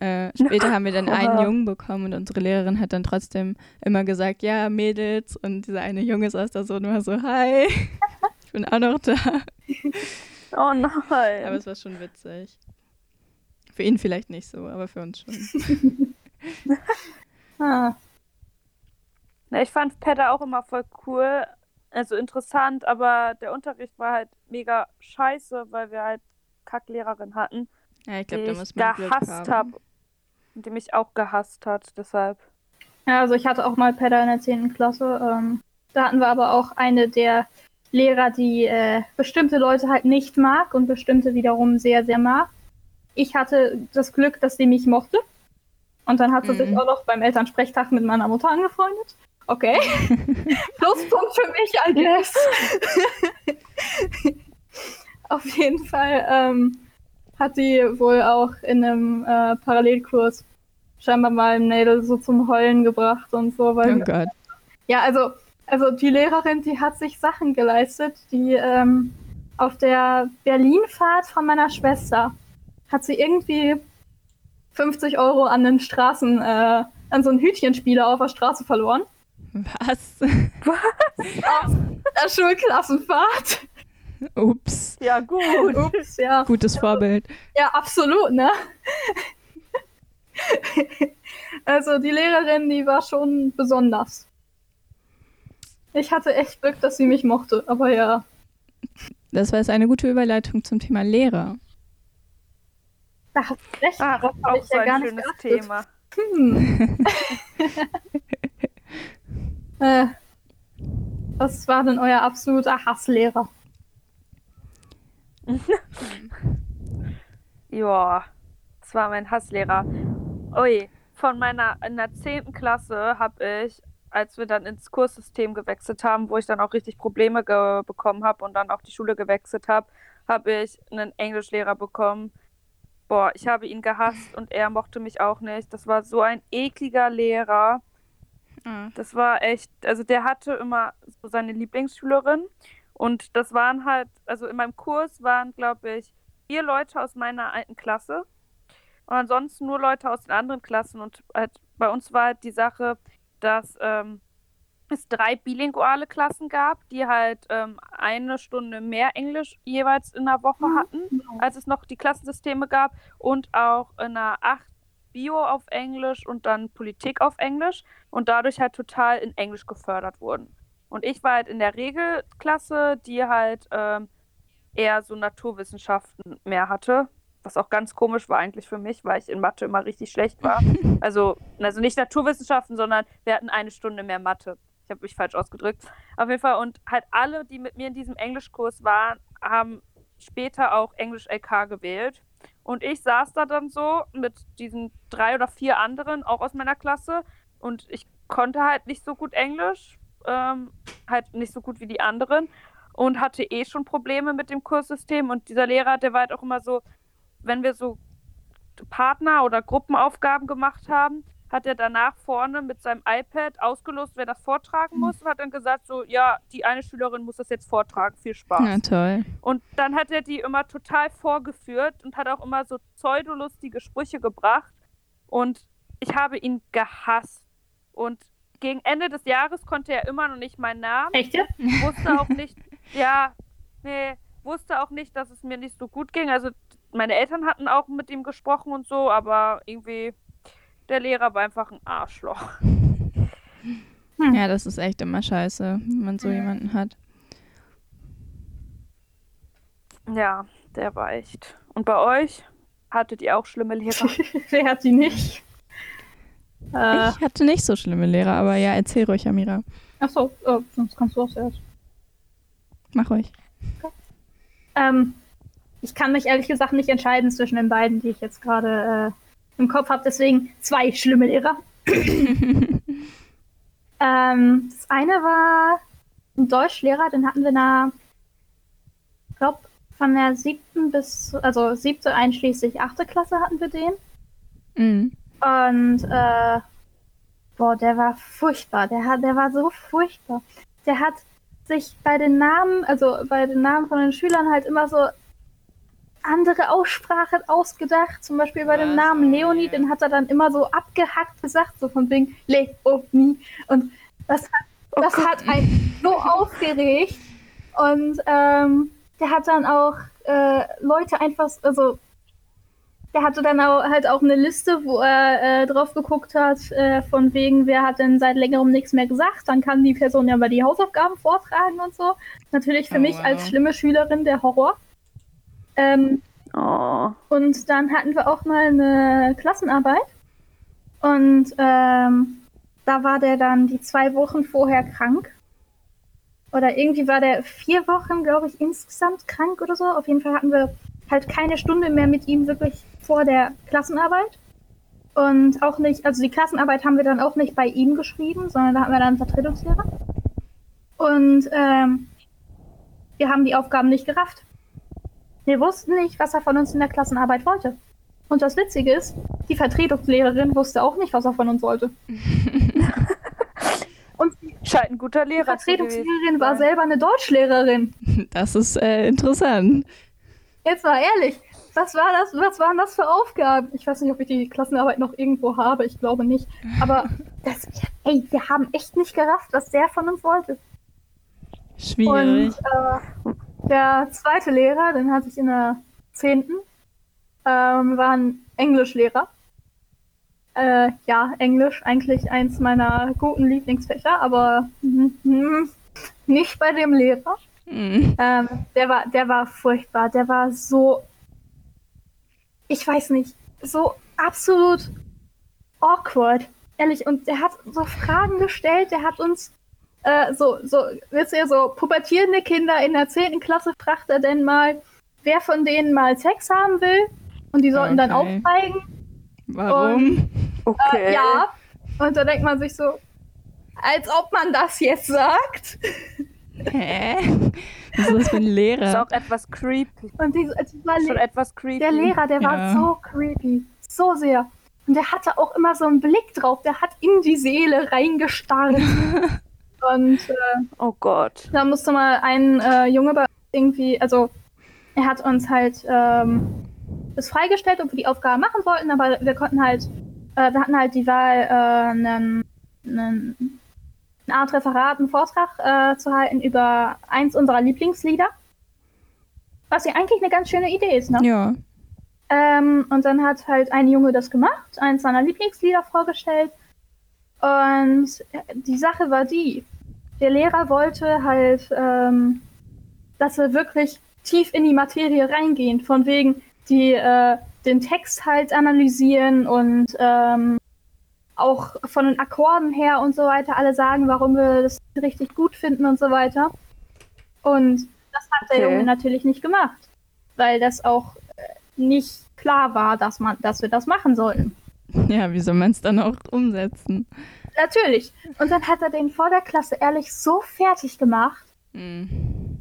äh, später haben wir dann einen. Jungen bekommen und unsere Lehrerin hat dann trotzdem immer gesagt, ja, Mädels. Und dieser eine Junge saß da so und war so, hi, ich bin auch noch da. Oh nein. Aber es war schon witzig. Für ihn vielleicht nicht so, aber für uns schon. Ah, Na, ich fand Pedda auch immer voll cool. Also interessant, aber der Unterricht war halt mega scheiße, weil wir halt Kacklehrerin hatten, Ja, ich die glaube, da ich muss man Glück gehasst haben. habe. Und die mich auch gehasst hat, deshalb. Ja, also ich hatte auch mal Pedda in der 10. Klasse. Ähm, da hatten wir aber auch eine der Lehrer, die äh, bestimmte Leute halt nicht mag und bestimmte wiederum sehr, sehr mag. Ich hatte das Glück, dass sie mich mochte. Und dann hat sie Mhm. sich auch noch beim Elternsprechtag mit meiner Mutter angefreundet. Okay. Pluspunkt für mich, I guess. Auf jeden Fall ähm, hat die wohl auch in einem äh, Parallelkurs scheinbar mal ein Mädel so zum Heulen gebracht und so, weil Oh Gott. ja, also, also die Lehrerin, die hat sich Sachen geleistet, die ähm, auf der Berlinfahrt von meiner Schwester hat sie irgendwie 50 Euro an den Straßen, äh, an so einen Hütchenspieler auf der Straße verloren. Was? Auf der Schulklassenfahrt. Ups. Ja, gut. Ups, ja. Gutes Vorbild. Ja, absolut, ne? Also die Lehrerin, die war schon besonders. Ich hatte echt Glück, dass sie mich mochte, aber ja. Das war jetzt eine gute Überleitung zum Thema Lehrer. Da hast du recht, Ach, hab auch ich so ja ein gar nicht schönes geachtet. Thema. Hm. äh, was war denn euer absoluter Hasslehrer? Ja, das war mein Hasslehrer. Ui, von meiner, in der 10. Klasse habe ich, als wir dann ins Kurssystem gewechselt haben, wo ich dann auch richtig Probleme bekommen habe und dann auch die Schule gewechselt habe, habe ich einen Englischlehrer bekommen. Boah, ich habe ihn gehasst und er mochte mich auch nicht. Das war so ein ekliger Lehrer. Ah. Das war echt, also der hatte immer so seine Lieblingsschülerin und das waren halt, also in meinem Kurs waren, glaube ich, vier Leute aus meiner alten Klasse und ansonsten nur Leute aus den anderen Klassen und halt bei uns war halt die Sache, dass, ähm, es drei bilinguale Klassen gab, die halt ähm, eine Stunde mehr Englisch jeweils in der Woche Mhm. hatten, als es noch die Klassensysteme gab und auch in einer 8 Bio auf Englisch und dann Politik auf Englisch und dadurch halt total in Englisch gefördert wurden. Und ich war halt in der Regelklasse, die halt ähm, eher so Naturwissenschaften mehr hatte, was auch ganz komisch war eigentlich für mich, weil ich in Mathe immer richtig schlecht war. Also, also nicht Naturwissenschaften, sondern wir hatten eine Stunde mehr Mathe. Ich habe mich falsch ausgedrückt. Auf jeden Fall. Und halt alle, die mit mir in diesem Englischkurs waren, haben später auch Englisch LK gewählt. Und ich saß da dann so mit diesen drei oder vier anderen, auch aus meiner Klasse. Und ich konnte halt nicht so gut Englisch, ähm, halt nicht so gut wie die anderen. Und hatte eh schon Probleme mit dem Kurssystem. Und dieser Lehrer, der war halt auch immer so, wenn wir so Partner- oder Gruppenaufgaben gemacht haben, hat er danach vorne mit seinem iPad ausgelost, wer das vortragen muss und hat dann gesagt, so, ja, die eine Schülerin muss das jetzt vortragen, viel Spaß. Na toll. Und dann hat er die immer total vorgeführt und hat auch immer so pseudolustige Sprüche gebracht. Und ich habe ihn gehasst. Und gegen Ende des Jahres konnte er immer noch nicht meinen Namen Echt jetzt? wusste auch nicht, ja, nee, wusste auch nicht, dass es mir nicht so gut ging. Also meine Eltern hatten auch mit ihm gesprochen und so, aber irgendwie der Lehrer war einfach ein Arschloch. Ja, das ist echt immer scheiße, wenn man so jemanden hat. Ja, der war echt. Und bei euch? Hattet ihr auch schlimme Lehrer? Wer hat die nicht? Äh, Ich hatte nicht so schlimme Lehrer, aber ja, erzähl ruhig, Amira. achso, oh, sonst kannst du auch zuerst. Mach ruhig. Ähm, ich kann mich ehrlich gesagt nicht entscheiden zwischen den beiden, die ich jetzt gerade äh, im Kopf habe. Deswegen zwei schlimme Lehrer. ähm, das eine war ein Deutschlehrer, den hatten wir in der, ich glaube, von der siebten bis, also siebte einschließlich achte Klasse hatten wir den. Mhm. Und äh, boah, der war furchtbar. Der hat, der war so furchtbar. Der hat sich bei den Namen, also bei den Namen von den Schülern halt immer so andere Aussprachen ausgedacht. Zum Beispiel bei dem? Namen Oh, Leonie, den hat er dann immer so abgehackt gesagt, so von wegen Leonie. Und das hat, das Gott. hat einen so aufgeregt. Und ähm, der hat dann auch äh, Leute einfach, also der hatte dann auch, halt auch eine Liste, wo er äh, drauf geguckt hat, äh, von wegen, wer hat denn seit längerem nichts mehr gesagt. Dann kann die Person ja mal die Hausaufgaben vortragen und so. Natürlich für Oh, mich wow. als schlimme Schülerin der Horror. Ähm, Oh. und dann hatten wir auch mal eine Klassenarbeit. Und ähm, da war der dann die zwei Wochen vorher krank. Oder irgendwie war der vier Wochen, glaube ich, insgesamt krank oder so. Auf jeden Fall hatten wir halt keine Stunde mehr mit ihm wirklich vor der Klassenarbeit. Und auch nicht, also die Klassenarbeit haben wir dann auch nicht bei ihm geschrieben, sondern da hatten wir dann einen Vertretungslehrer. Und ähm, wir haben die Aufgaben nicht gerafft. Wir wussten nicht, was er von uns in der Klassenarbeit wollte. Und das Witzige ist, die Vertretungslehrerin wusste auch nicht, was er von uns wollte. Und die Scheint ein guter Lehrer gewesen Vertretungslehrerin war selber eine Deutschlehrerin. Das ist äh, interessant. Jetzt mal ehrlich, was war das? Was waren das für Aufgaben? Ich weiß nicht, ob ich die Klassenarbeit noch irgendwo habe. Ich glaube nicht. Aber das, ey, wir haben echt nicht gerafft, was der von uns wollte. Schwierig. Und äh, der zweite Lehrer, den hatte ich in der zehnten, ähm, war ein Englischlehrer. Äh, ja, Englisch eigentlich eins meiner guten Lieblingsfächer, aber nicht bei dem Lehrer. Mhm. Ähm, der war, der war furchtbar. Der war so, ich weiß nicht, so absolut awkward. Ehrlich, und der hat so Fragen gestellt, der hat uns äh, so, so, wisst ihr, so pubertierende Kinder in der 10. Klasse fragt er denn mal, wer von denen mal Sex haben will. Und die sollten dann Okay. aufzeigen. Warum? Okay. Äh, ja. Und da denkt man sich so, als ob man das jetzt sagt. Hä? Was ist das für ein Ist Lehrer? auch etwas creepy. Und die, die war Schon etwas creepy. Der Lehrer, der war Ja. so creepy. So sehr. Und der hatte auch immer so einen Blick drauf. Der hat in die Seele reingestarrt. Und äh, Oh Gott. da musste mal ein äh, Junge bei irgendwie, also er hat uns halt ähm, das freigestellt, ob wir die Aufgabe machen wollten, aber wir konnten halt, äh, wir hatten halt die Wahl, äh, einen, einen eine Art Referat, einen Vortrag äh, zu halten über eins unserer Lieblingslieder. Was ja eigentlich eine ganz schöne Idee ist, ne? Ja. Ähm, und dann hat halt ein Junge das gemacht, eins seiner Lieblingslieder vorgestellt. Und die Sache war die, der Lehrer wollte halt, ähm, dass wir wirklich tief in die Materie reingehen, von wegen die äh, den Text halt analysieren und ähm, auch von den Akkorden her und so weiter alle sagen, warum wir das richtig gut finden und so weiter. Und das hat der Okay. Junge natürlich nicht gemacht, weil das auch äh, nicht klar war, dass man, dass wir das machen sollten. Ja, wie soll man es dann auch umsetzen? Natürlich. Und dann hat er den vor der Klasse ehrlich so fertig gemacht. Mhm.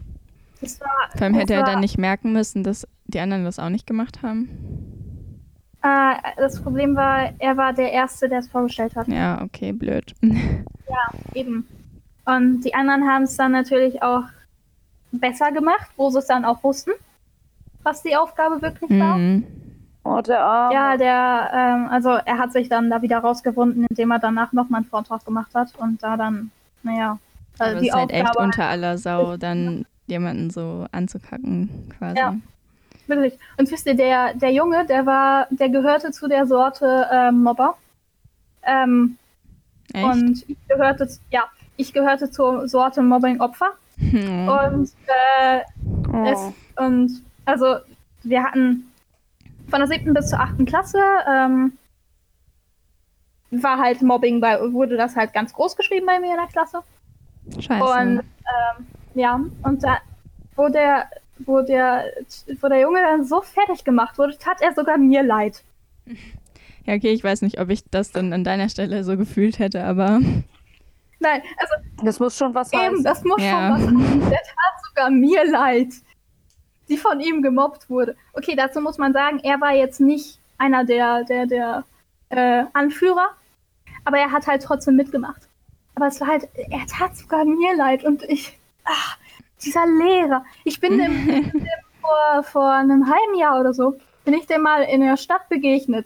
Das war, Vor allem hätte er dann nicht merken müssen, dass die anderen das auch nicht gemacht haben. Äh, das Problem war, er war der Erste, der es vorgestellt hat. Ja, okay, blöd. Eben. Und die anderen haben es dann natürlich auch besser gemacht, wo sie es dann auch wussten, was die Aufgabe wirklich war. Oh, der Arme. Ja, der, ähm, also er hat sich dann da wieder rausgewunden, indem er danach nochmal einen Vortrag gemacht hat und da dann, naja, es die ist halt echt unter aller Sau, dann jemanden so anzukacken, quasi. Ja. Wirklich. Und wisst ihr, der, der Junge, der war, der gehörte zu der Sorte ähm, Mobber. Ähm, Echt? und ich gehörte, ja, ich gehörte zur Sorte Mobbing-Opfer. Hm. Und, äh, Oh. es, und also wir hatten von der siebten bis zur achten Klasse ähm, war halt Mobbing bei, wurde das halt ganz groß geschrieben bei mir in der Klasse. Scheiße. Und ähm, ja, und da, wo der, wo der, wo der Junge dann so fertig gemacht wurde, tat er sogar mir leid. ja, okay, ich weiß nicht, ob ich das dann an deiner Stelle so gefühlt hätte, aber Nein, also Das muss schon was eben, heißen. das muss Ja. schon was heißen. Der tat sogar mir leid, die von ihm gemobbt wurde. Okay, dazu muss man sagen, er war jetzt nicht einer der, der, der äh, Anführer, aber er hat halt trotzdem mitgemacht. Aber es war halt, er tat sogar mir leid und ich, ach, dieser Lehrer. Ich bin dem, dem vor, vor einem halben Jahr oder so, bin ich dem mal in der Stadt begegnet.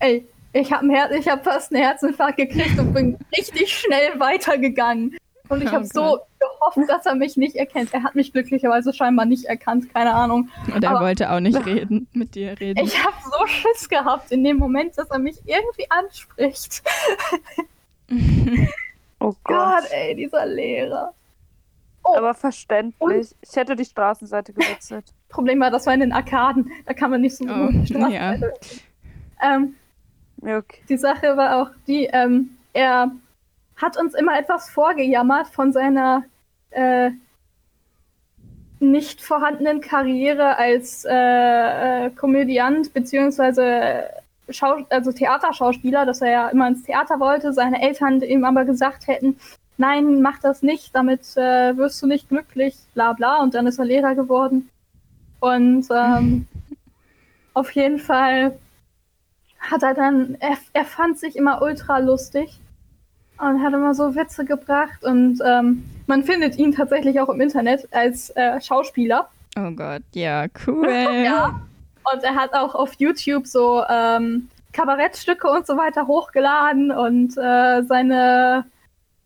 Ey, ich habe ich hab fast einen Herzinfarkt gekriegt und bin richtig schnell weitergegangen. Und ich Oh habe so gehofft, dass er mich nicht erkennt. Er hat mich glücklicherweise scheinbar nicht erkannt, keine Ahnung. und er Aber- wollte auch nicht reden, mit dir reden. Ich habe so Schiss gehabt in dem Moment, dass er mich irgendwie anspricht. Oh Gott. Gott, ey, dieser Lehrer. Oh, Aber verständlich. Ich hätte die Straßenseite gewechselt. Problem war, das war in den Arkaden. Da kann man nicht so Oh, gut die Straßenseite. Ähm, Ja, okay. die Sache war auch die, ähm, er hat uns immer etwas vorgejammert von seiner äh, nicht vorhandenen Karriere als äh, äh, Komödiant beziehungsweise Schau also Theaterschauspieler, dass er ja immer ins Theater wollte, seine Eltern ihm aber gesagt hätten, nein, mach das nicht, damit äh, wirst du nicht glücklich, bla bla, und dann ist er Lehrer geworden. Und ähm, auf jeden Fall hat er dann, er, er fand sich immer ultra lustig und hat immer so Witze gebracht und ähm, man findet ihn tatsächlich auch im Internet als äh, Schauspieler. oh Gott, ja, cool. Ja. Und er hat auch auf YouTube so ähm, Kabarettstücke und so weiter hochgeladen und äh, seine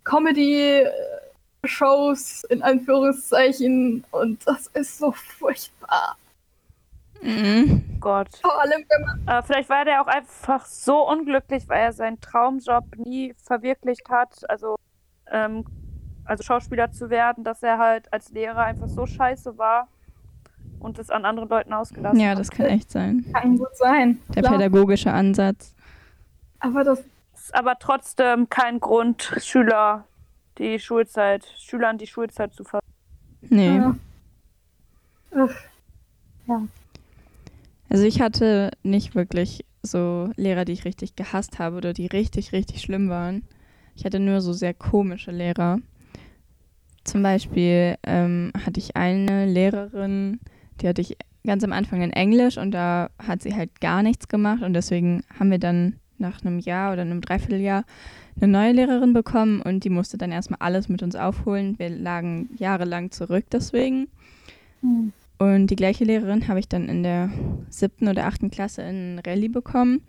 Comedy-Shows in Anführungszeichen und das ist so furchtbar. Mhm. Gott. Vor allem, wenn man Äh, vielleicht war der auch einfach so unglücklich, weil er seinen Traumjob nie verwirklicht hat. Also, ähm, also Schauspieler zu werden, dass er halt als Lehrer einfach so scheiße war und es an anderen Leuten ausgelassen Ja, hat. das kann echt sein. kann gut sein. Der klar. pädagogische Ansatz. Aber das ist aber trotzdem kein Grund, Schüler die Schulzeit, Schülern die Schulzeit zu ver. Nee. Ja. Ugh. Also ich hatte nicht wirklich so Lehrer, die ich richtig gehasst habe oder die richtig, richtig schlimm waren. Ich hatte nur so sehr komische Lehrer. Zum Beispiel ähm, hatte ich eine Lehrerin, die hatte ich ganz am Anfang in Englisch und da hat sie halt gar nichts gemacht und deswegen haben wir dann nach einem Jahr oder einem Dreivierteljahr eine neue Lehrerin bekommen und die musste dann erstmal alles mit uns aufholen. Wir lagen jahrelang zurück deswegen. Hm. Und die gleiche Lehrerin habe ich dann in der siebten oder achten Klasse in Rallye bekommen.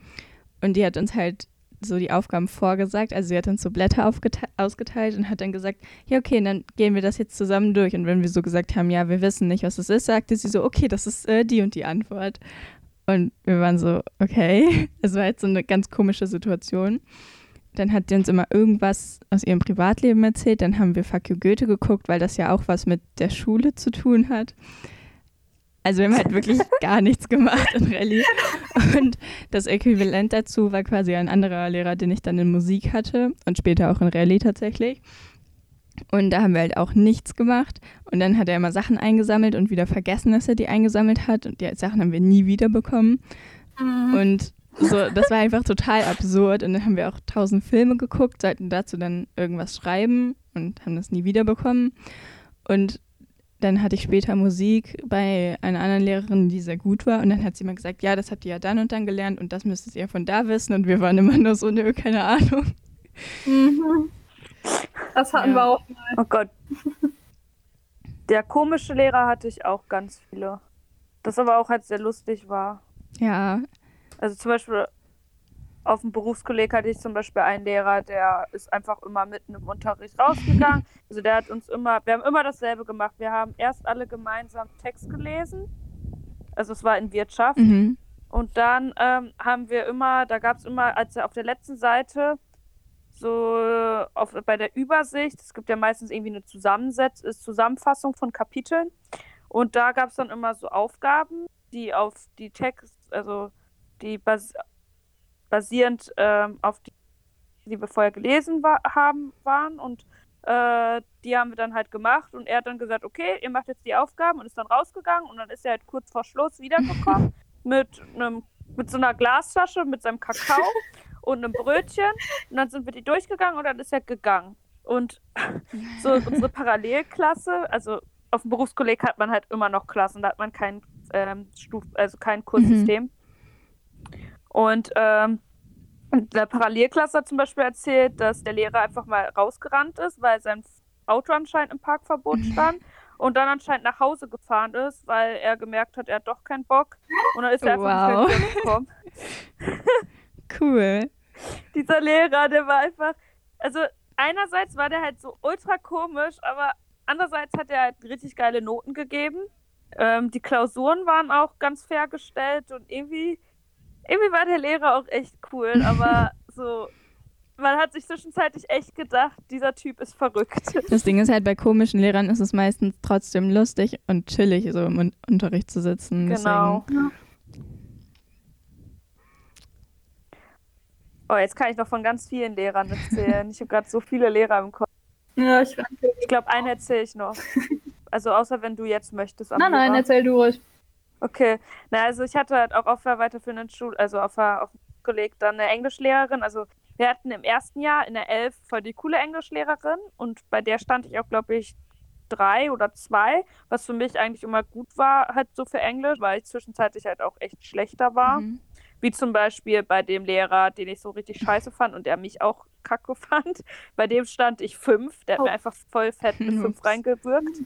Und die hat uns halt so die Aufgaben vorgesagt. Also sie hat uns so Blätter ausgeteilt und hat dann gesagt, ja, okay, dann gehen wir das jetzt zusammen durch. Und wenn wir so gesagt haben, ja, wir wissen nicht, was es ist, sagte sie so, okay, das ist äh, die und die Antwort. Und wir waren so, okay. Es war jetzt so eine ganz komische Situation. Dann hat sie uns immer irgendwas aus ihrem Privatleben erzählt. Dann haben wir Fuck You Goethe geguckt, weil das ja auch was mit der Schule zu tun hat. Also wir haben halt wirklich gar nichts gemacht in Rallye. Und das Äquivalent dazu war quasi ein anderer Lehrer, den ich dann in Musik hatte und später auch in Rallye tatsächlich. Und da haben wir halt auch nichts gemacht. Und dann hat er immer Sachen eingesammelt und wieder vergessen, dass er die eingesammelt hat. Und die Sachen haben wir nie wiederbekommen. Mhm. Und so, das war einfach total absurd. Und dann haben wir auch tausend Filme geguckt, sollten dazu dann irgendwas schreiben und haben das nie wiederbekommen. Und dann hatte ich später Musik bei einer anderen Lehrerin, die sehr gut war. Und dann hat sie mal gesagt, ja, das habt ihr ja dann und dann gelernt und das müsstet ihr von da wissen. Und wir waren immer nur so, nö, keine Ahnung. Mhm. Das hatten ja. wir auch mal. Oh Gott. Der komische Lehrer hatte ich auch ganz viele. Das aber auch halt sehr lustig war. Ja. Also zum Beispiel auf dem Berufskolleg hatte ich zum Beispiel einen Lehrer, der ist einfach immer mitten im Unterricht rausgegangen. Also der hat uns immer, wir haben immer dasselbe gemacht. Wir haben erst alle gemeinsam Text gelesen. Also es war in Wirtschaft. Mhm. Und dann ähm, haben wir immer, da gab es immer, als er auf der letzten Seite so auf, bei der Übersicht, es gibt ja meistens irgendwie eine Zusammensetz Zusammenfassung von Kapiteln. Und da gab es dann immer so Aufgaben, die auf die Text, also die basierend ähm, auf die, die wir vorher gelesen wa haben, waren und äh, die haben wir dann halt gemacht und er hat dann gesagt, okay, ihr macht jetzt die Aufgaben und ist dann rausgegangen und dann ist er halt kurz vor Schluss wiedergekommen mit einem mit so einer Glasflasche mit seinem Kakao und einem Brötchen und dann sind wir die durchgegangen und dann ist er gegangen. Und so unsere Parallelklasse, also auf dem Berufskolleg hat man halt immer noch Klassen, da hat man kein ähm, Stuf also kein Kurssystem. Mhm. Und ähm, der Parallelklasse hat zum Beispiel erzählt, dass der Lehrer einfach mal rausgerannt ist, weil sein Auto anscheinend im Parkverbot mhm. stand und dann anscheinend nach Hause gefahren ist, weil er gemerkt hat, er hat doch keinen Bock. Und dann ist er einfach wow. nicht gekommen. cool. Dieser Lehrer, der war einfach, also einerseits war der halt so ultra komisch, aber andererseits hat er halt richtig geile Noten gegeben. Ähm, die Klausuren waren auch ganz fair gestellt und irgendwie irgendwie war der Lehrer auch echt cool, aber so, man hat sich zwischenzeitlich echt gedacht, dieser Typ ist verrückt. Das Ding ist halt, bei komischen Lehrern ist es meistens trotzdem lustig und chillig, so im Unterricht zu sitzen. Genau. Deswegen. Oh, jetzt kann ich noch von ganz vielen Lehrern erzählen. Ich habe gerade so viele Lehrer im Kopf. Ja, ich, ich glaube, einen erzähle ich noch. Also außer wenn du jetzt möchtest. Nein, nein, erzähl du ruhig. Okay, na also ich hatte halt auch auf der weiterführenden Schule, also auf der auf Kolleg dann eine Englischlehrerin. Also wir hatten im ersten Jahr in der Elf voll die coole Englischlehrerin und bei der stand ich auch, glaube ich, drei oder zwei, was für mich eigentlich immer gut war, halt so für Englisch, weil ich zwischenzeitlich halt auch echt schlechter war. Mhm. Wie zum Beispiel bei dem Lehrer, den ich so richtig scheiße fand und der mich auch kacke fand. Bei dem stand ich fünf, der hat oh. mir einfach voll fett mit fünf reingewirkt.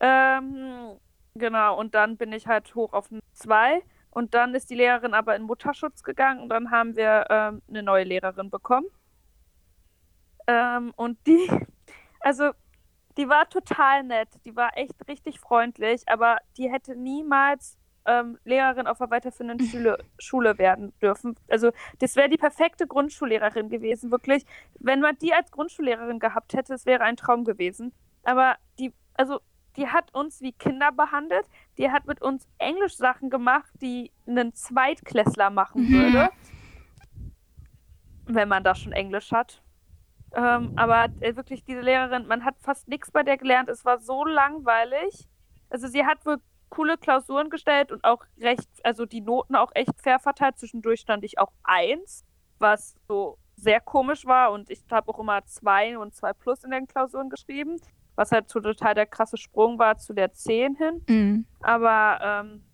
Ähm, Genau, und dann bin ich halt hoch auf eine 2. Und dann ist die Lehrerin aber in Mutterschutz gegangen und dann haben wir ähm, eine neue Lehrerin bekommen. Ähm, und die, also die war total nett, die war echt richtig freundlich, aber die hätte niemals ähm, Lehrerin auf der weiterführenden Schule, Schule werden dürfen. Also das wäre die perfekte Grundschullehrerin gewesen, wirklich. Wenn man die als Grundschullehrerin gehabt hätte, es wäre ein Traum gewesen. Aber die, also die hat uns wie Kinder behandelt. Die hat mit uns Englisch-Sachen gemacht, die einen Zweitklässler machen mhm. würde. Wenn man da schon Englisch hat. Ähm, aber äh, wirklich, diese Lehrerin, man hat fast nichts bei der gelernt. Es war so langweilig. Also sie hat wohl coole Klausuren gestellt und auch recht, also die Noten auch echt fair verteilt. Zwischendurch stand ich auch eins, was so sehr komisch war und ich habe auch immer zwei und zwei plus in den Klausuren geschrieben was halt so total der krasse Sprung war zu der 10 hin. Mhm. Aber ähm,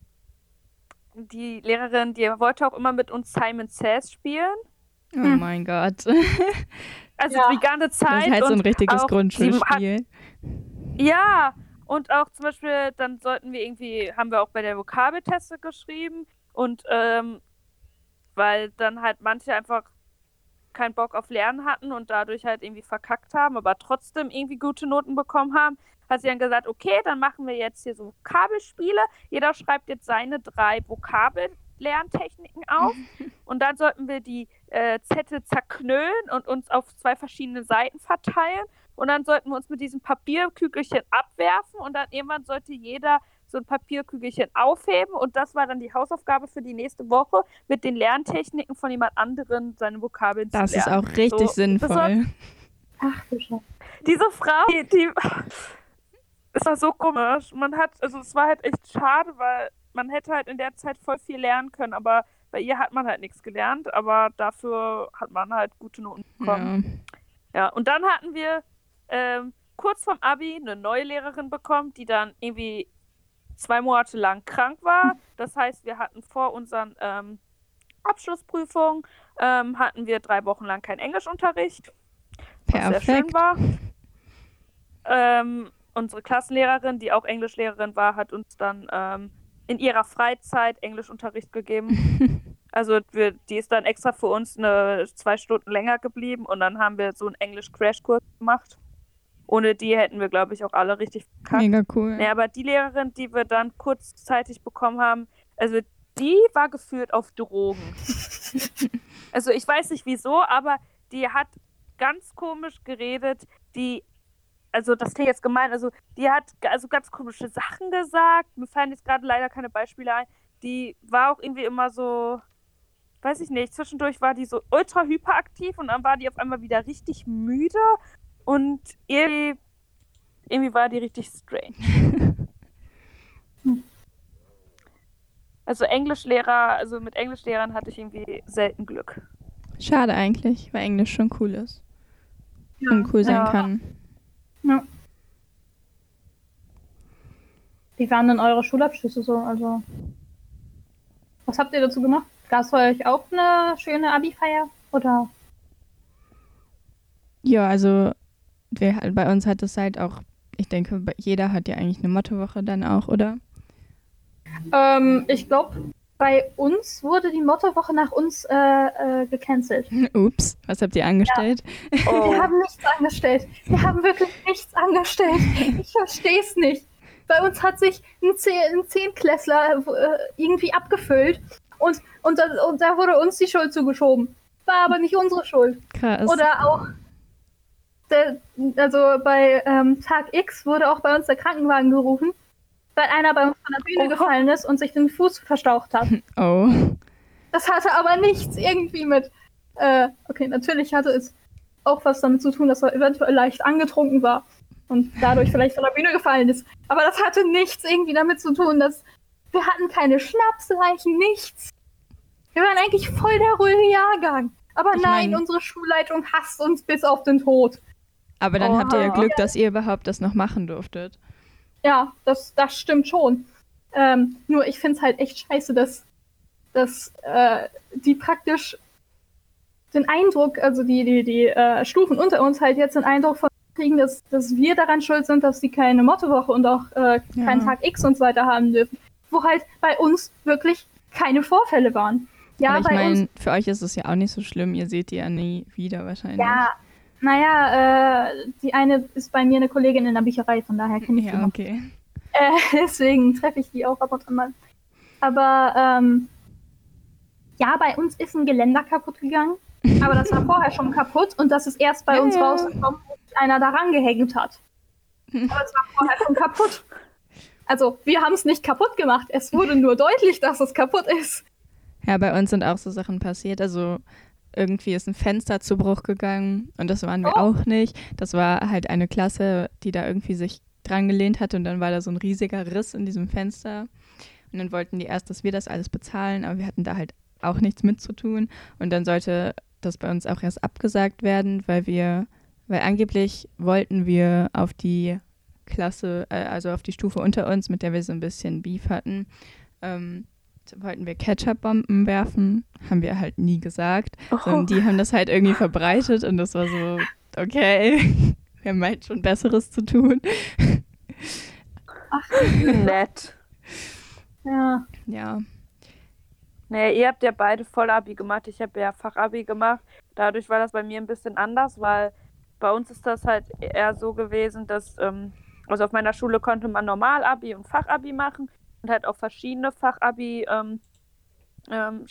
die Lehrerin, die wollte auch immer mit uns Simon Says spielen. Oh hm. mein Gott. Also ja. die ganze Zeit. Das ist halt so ein richtiges Grundschulspiel. ja, und auch zum Beispiel, dann sollten wir irgendwie, haben wir auch bei der Vokabelteste geschrieben und ähm, weil dann halt manche einfach keinen Bock auf Lernen hatten und dadurch halt irgendwie verkackt haben, aber trotzdem irgendwie gute Noten bekommen haben, hat sie dann gesagt, okay, dann machen wir jetzt hier so Vokabelspiele. Jeder schreibt jetzt seine drei Vokabellerntechniken auf und dann sollten wir die äh, Zettel zerknüllen und uns auf zwei verschiedene Seiten verteilen und dann sollten wir uns mit diesem Papierkügelchen abwerfen und dann irgendwann sollte jeder so ein Papierkügelchen aufheben und das war dann die Hausaufgabe für die nächste Woche, mit den Lerntechniken von jemand anderen seine Vokabeln Das zu ist lernen. auch richtig So, sinnvoll. das war- Ach du Scheiße. Diese Frau, die, die es war so komisch. Man hat, also es war halt echt schade, weil man hätte halt in der Zeit voll viel lernen können, aber bei ihr hat man halt nichts gelernt, aber dafür hat man halt gute Noten bekommen. ja. Ja, und dann hatten wir ähm, kurz vorm Abi eine neue Lehrerin bekommen, die dann irgendwie zwei Monate lang krank war. Das heißt, wir hatten vor unseren ähm, Abschlussprüfungen ähm, hatten wir drei Wochen lang keinen Englischunterricht, was sehr schön Perfekt. war. Ähm, unsere Klassenlehrerin, die auch Englischlehrerin war, hat uns dann ähm, in ihrer Freizeit Englischunterricht gegeben. Also wir, die ist dann extra für uns eine zwei Stunden länger geblieben und dann haben wir so einen Englisch-Crashkurs gemacht. Ohne die hätten wir, glaube ich, auch alle richtig verkackt. Mega cool. Nee, aber die Lehrerin, die wir dann kurzzeitig bekommen haben, also die war gefühlt auf Drogen. also ich weiß nicht wieso, aber die hat ganz komisch geredet. Die, also das klingt jetzt gemein, also die hat also ganz komische Sachen gesagt. Mir fallen jetzt gerade leider keine Beispiele ein. Die war auch irgendwie immer so, weiß ich nicht, zwischendurch war die so ultra hyperaktiv und dann war die auf einmal wieder richtig müde und irgendwie, irgendwie war die richtig strange. Also Englischlehrer, also mit Englischlehrern hatte ich irgendwie selten Glück. Schade eigentlich, weil Englisch schon cool ist. und cool sein Ja. kann. Wie waren denn eure Schulabschlüsse so? Also, was habt ihr dazu gemacht? Gab es bei euch auch eine schöne Abi-Feier? Oder? Ja, also wir, bei uns hat es halt auch, ich denke, jeder hat ja eigentlich eine Mottowoche dann auch, oder? Ähm, ich glaube, bei uns wurde die Mottowoche nach uns äh, äh, gecancelt. Ups, was habt ihr angestellt? Oh. Wir haben nichts angestellt. Wir haben wirklich nichts angestellt. Ich verstehe es nicht. Bei uns hat sich ein, Zeh ein Zehnklässler äh, irgendwie abgefüllt und, und, da, und da wurde uns die Schuld zugeschoben. War aber nicht unsere Schuld. Krass. Oder auch, der, also bei ähm, Tag X wurde auch bei uns der Krankenwagen gerufen, weil einer bei uns von der Bühne Oh. gefallen ist und sich den Fuß verstaucht hat. oh, Das hatte aber nichts irgendwie mit. Äh, okay, natürlich hatte es auch was damit zu tun, dass er eventuell leicht angetrunken war und dadurch vielleicht von der Bühne gefallen ist. Aber das hatte nichts irgendwie damit zu tun, dass wir hatten keine Schnapsleichen, nichts. Wir waren eigentlich voll der ruhige Jahrgang. Aber Ich nein, mein- unsere Schulleitung hasst uns bis auf den Tod. Aber dann habt ihr ja Oha. Glück, dass ihr überhaupt das noch machen durftet. Ja, das, das stimmt schon. Ähm, nur ich finde es halt echt scheiße, dass, dass äh, die praktisch den Eindruck, also die, die, die äh, Stufen unter uns halt jetzt den Eindruck von kriegen, dass, dass wir daran schuld sind, dass sie keine Mottowoche und auch äh, Ja. keinen Tag X und so weiter haben dürfen. Wo halt bei uns wirklich keine Vorfälle waren. Ja, aber ich bei uns meine, für euch ist es ja auch nicht so schlimm. Ihr seht die ja nie wieder wahrscheinlich. Ja, naja, äh, die eine ist bei mir eine Kollegin in der Bücherei, von daher kenne ich sie Ja, noch. okay. Äh, deswegen treffe ich die auch ab und an mal. Aber ähm, ja, bei uns ist ein Geländer kaputt gegangen. Aber das war vorher schon kaputt und das ist erst bei Ja, uns ja. rausgekommen, sich einer daran gehängt hat. Aber es war vorher schon kaputt. Also, wir haben es nicht kaputt gemacht. Es wurde nur deutlich, dass es kaputt ist. Ja, bei uns sind auch so Sachen passiert. Also irgendwie ist ein Fenster zu Bruch gegangen und das waren wir Oh. auch nicht. Das war halt eine Klasse, die da irgendwie sich dran gelehnt hatte und dann war da so ein riesiger Riss in diesem Fenster. Und dann wollten die erst, dass wir das alles bezahlen, aber wir hatten da halt auch nichts mit zu tun. Und dann sollte das bei uns auch erst abgesagt werden, weil wir, weil angeblich wollten wir auf die Klasse, äh, also auf die Stufe unter uns, mit der wir so ein bisschen Beef hatten, ähm, wollten wir Ketchup-Bomben werfen. Haben wir halt nie gesagt. Sondern die haben das halt irgendwie verbreitet und das war so, okay, wir haben halt schon Besseres zu tun. Nett. Ja. Ja, Nee, ihr habt ja beide Vollabi gemacht. Ich habe ja Fachabi gemacht. Dadurch war das bei mir ein bisschen anders, weil bei uns ist das halt eher so gewesen, dass, ähm, also auf meiner Schule konnte man Normalabi und Fachabi machen und halt auch verschiedene Fachabi ähm, ähm,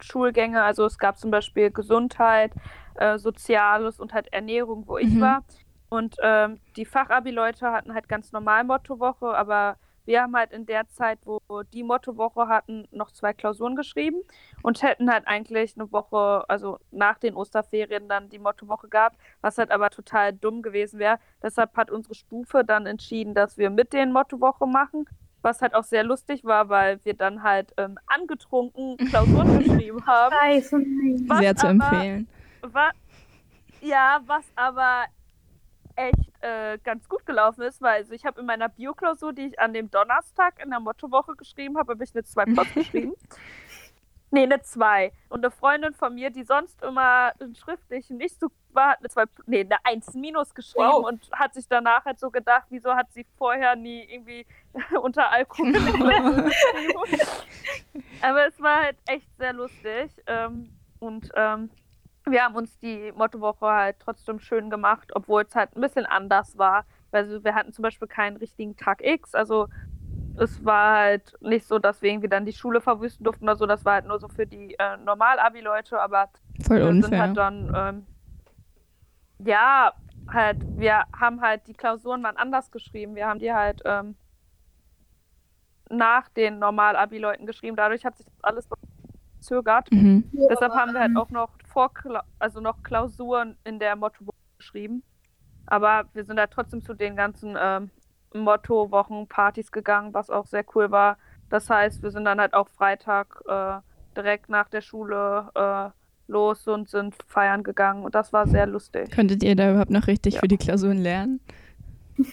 Schulgänge. Also es gab zum Beispiel Gesundheit, äh, Soziales und halt Ernährung, wo ich Mhm. war. Und ähm, die Fachabi-Leute hatten halt ganz normal Mottowoche, aber wir haben halt in der Zeit, wo die Mottowoche hatten, noch zwei Klausuren geschrieben und hätten halt eigentlich eine Woche, also nach den Osterferien dann die Mottowoche gehabt, was halt aber total dumm gewesen wäre. Deshalb hat unsere Stufe dann entschieden, dass wir mit den Mottowoche machen, was halt auch sehr lustig war, weil wir dann halt ähm, angetrunken Klausuren geschrieben haben. Scheiße, nein. Was Sehr zu aber- empfehlen. Wa ja, was aber echt äh, ganz gut gelaufen ist, weil also ich habe in meiner Bioklausur, die ich an dem Donnerstag in der Mottowoche geschrieben habe, habe ich eine 2 plus geschrieben. Nee, eine 2. Und eine Freundin von mir, die sonst immer in schriftlichen nicht so war, hat eine 2, nee, eine 1 minus geschrieben Wow. und hat sich danach halt so gedacht, wieso hat sie vorher nie irgendwie unter Alkohol. Aber es war halt echt sehr lustig. Ähm, und ähm, wir haben uns die Mottowoche halt trotzdem schön gemacht, obwohl es halt ein bisschen anders war. Also wir hatten zum Beispiel keinen richtigen Tag X. Also es war halt nicht so, dass wir irgendwie dann die Schule verwüsten durften oder so. Das war halt nur so für die äh, Normal-Abi-Leute. Aber Voll wir sind unfair. halt dann, ähm, ja, halt, wir haben halt, die Klausuren waren anders geschrieben. Wir haben die halt ähm, nach den Normal-Abi-Leuten geschrieben. Dadurch hat sich das alles verzögert. Mhm. Deshalb haben wir halt auch noch vor, also noch Klausuren in der Motto geschrieben. Aber wir sind halt trotzdem zu den ganzen ähm, Motto-Wochen-Partys gegangen, was auch sehr cool war. Das heißt, wir sind dann halt auch Freitag äh, direkt nach der Schule äh, los und sind feiern gegangen. Und das war sehr lustig. Könntet ihr da überhaupt noch richtig Ja. für die Klausuren lernen?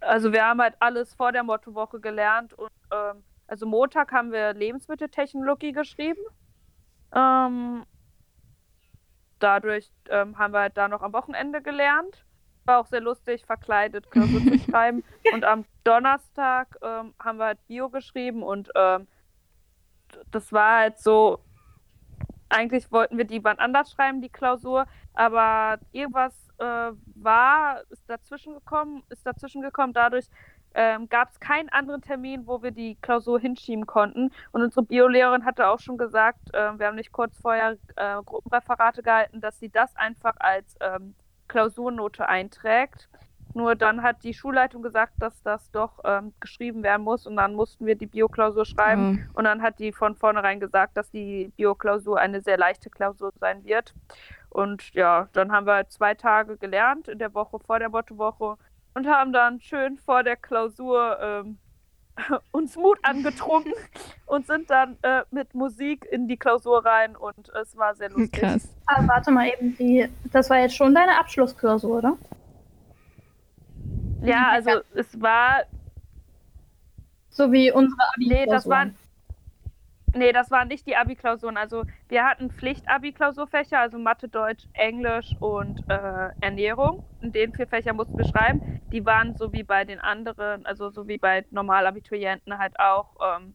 Also wir haben halt alles vor der Mottowoche gelernt und ähm, also Montag haben wir Lebensmitteltechnologie geschrieben. Ähm, dadurch ähm, haben wir halt da noch am Wochenende gelernt. War auch sehr lustig, verkleidet Klausur zu schreiben. Und am Donnerstag ähm, haben wir halt Bio geschrieben und ähm, das war halt so, eigentlich wollten wir die wann anders schreiben, die Klausur, aber irgendwas äh, war, ist dazwischen gekommen, ist dazwischen gekommen. Dadurch ähm, gab es keinen anderen Termin, wo wir die Klausur hinschieben konnten. Und unsere Biolehrerin hatte auch schon gesagt, äh, wir haben nicht kurz vorher äh, Gruppenreferate gehalten, dass sie das einfach als ähm, Klausurnote einträgt. Nur dann hat die Schulleitung gesagt, dass das doch ähm, geschrieben werden muss und dann mussten wir die Bioklausur schreiben. Oh. Und dann hat die von vornherein gesagt, dass die Bioklausur eine sehr leichte Klausur sein wird. Und ja, dann haben wir halt zwei Tage gelernt in der Woche vor der Mottowoche und haben dann schön vor der Klausur ähm, uns Mut angetrunken und sind dann äh, mit Musik in die Klausur rein und es war sehr lustig. Krass. Ah, warte mal eben, die, das war jetzt schon deine Abschlussklausur, oder? Ja, also es war So wie unsere abi Nee, das waren. Nee, das waren nicht die Abi-Klausuren. Also wir hatten Pflicht-Abi-Klausurfächer, also Mathe, Deutsch, Englisch und äh, Ernährung. In den vier Fächern mussten wir schreiben. Die waren so wie bei den anderen, also so wie bei Normalabiturienten halt auch ähm,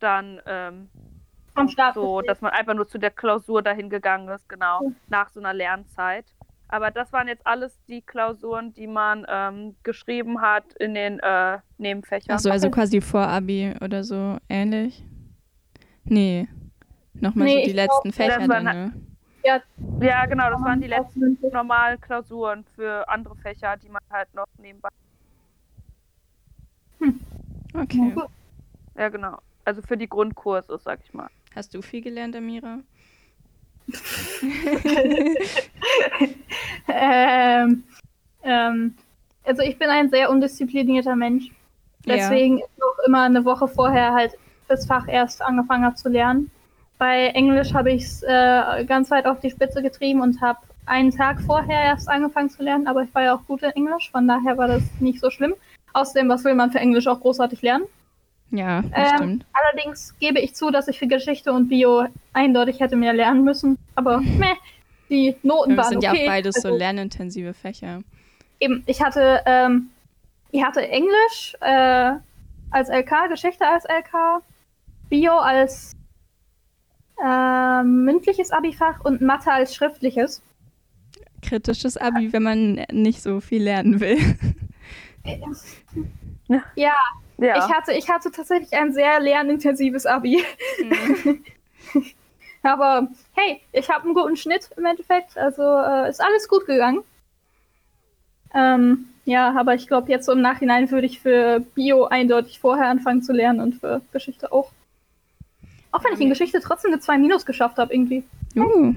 dann ähm, vom Start. so, dass man einfach nur zu der Klausur dahin gegangen ist, genau, Ja. nach so einer Lernzeit. Aber das waren jetzt alles die Klausuren, die man ähm, geschrieben hat in den äh, Nebenfächern. Achso, also quasi vor Abi oder so ähnlich? Nee. Nochmal Nee, so die letzten glaub, Fächer dann, waren- ne? Ja, genau, das waren die letzten letzten. normalen Klausuren für andere Fächer, die man halt noch nebenbei. Okay. Ja, genau. Also für die Grundkurse, sag ich mal. Hast du viel gelernt, Amira? ähm, ähm, also ich bin ein sehr undisziplinierter Mensch. Deswegen ist auch immer eine Woche vorher halt das Fach erst angefangen habe zu lernen. Bei Englisch habe ich es äh, ganz weit auf die Spitze getrieben und habe einen Tag vorher erst angefangen zu lernen, aber ich war ja auch gut in Englisch, von daher war das nicht so schlimm. Außerdem, was will man für Englisch auch großartig lernen? Ja, das Ähm, stimmt. Allerdings gebe ich zu, dass ich für Geschichte und Bio eindeutig hätte mehr lernen müssen. Aber meh, die Noten Das waren sind ja okay. auch beides so Also, lernintensive Fächer. Eben, ich hatte, ähm, ich hatte Englisch äh, als LK, Geschichte als LK, Bio als Äh, mündliches Abifach und Mathe als schriftliches. Kritisches Abi, wenn man nicht so viel lernen will. Ja, Ja. Ich, hatte, ich hatte tatsächlich ein sehr lernintensives Abi. Aber hey, ich habe einen guten Schnitt im Endeffekt. Also äh, ist alles gut gegangen. Ähm, ja, aber ich glaube, jetzt so im Nachhinein würde ich für Bio eindeutig vorher anfangen zu lernen und für Geschichte auch. Auch wenn ich in Geschichte trotzdem eine 2 Minus geschafft habe, irgendwie. Uh,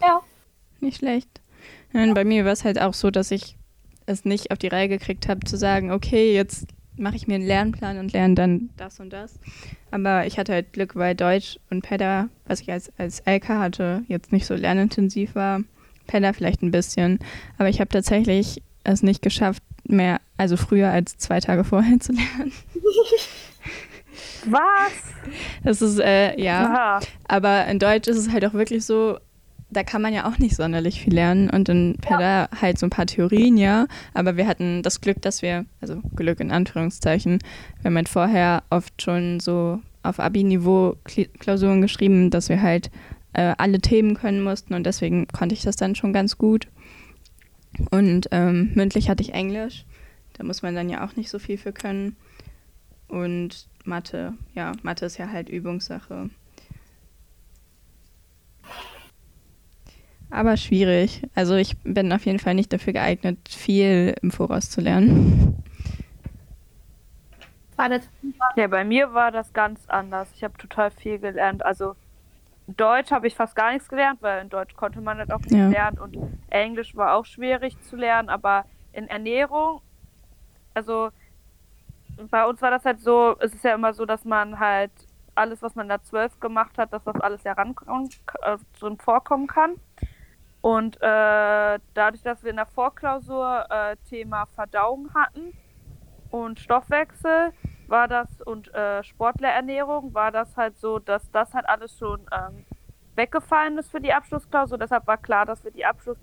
Ja. nicht schlecht. Und bei mir war es halt auch so, dass ich es nicht auf die Reihe gekriegt habe, zu sagen, okay, jetzt mache ich mir einen Lernplan und lerne dann das und das. Aber ich hatte halt Glück, weil Deutsch und Pedda, was ich als, als LK hatte, jetzt nicht so lernintensiv war. Pedda vielleicht ein bisschen. Aber ich habe tatsächlich es nicht geschafft, mehr, also früher als zwei Tage vorher zu lernen. Was? Das ist, äh, ja. Aha. Aber in Deutsch ist es halt auch wirklich so, da kann man ja auch nicht sonderlich viel lernen und in Pedda halt so ein paar Theorien, ja. Aber wir hatten das Glück, dass wir, also Glück in Anführungszeichen, wir haben halt vorher oft schon so auf Abi-Niveau Klausuren geschrieben, dass wir halt äh, alle Themen können mussten und deswegen konnte ich das dann schon ganz gut. Und ähm, mündlich hatte ich Englisch, da muss man dann ja auch nicht so viel für können. Und Mathe, ja, Mathe ist ja halt Übungssache. Aber schwierig. Also ich bin auf jeden Fall nicht dafür geeignet, viel im Voraus zu lernen. Ja, bei mir war das ganz anders. Ich habe total viel gelernt. Also Deutsch habe ich fast gar nichts gelernt, weil in Deutsch konnte man halt auch nicht Ja. lernen und Englisch war auch schwierig zu lernen, aber in Ernährung, also bei uns war das halt so, es ist ja immer so, dass man halt alles, was man da zwölf gemacht hat, dass das alles ja rankommen, äh, drin vorkommen kann. Und äh, dadurch, dass wir in der Vorklausur äh, Thema Verdauung hatten und Stoffwechsel, war das und äh, Sportlerernährung, war das halt so, dass das halt alles schon ähm, weggefallen ist für die Abschlussklausur. Deshalb war klar, dass wir die Abschluss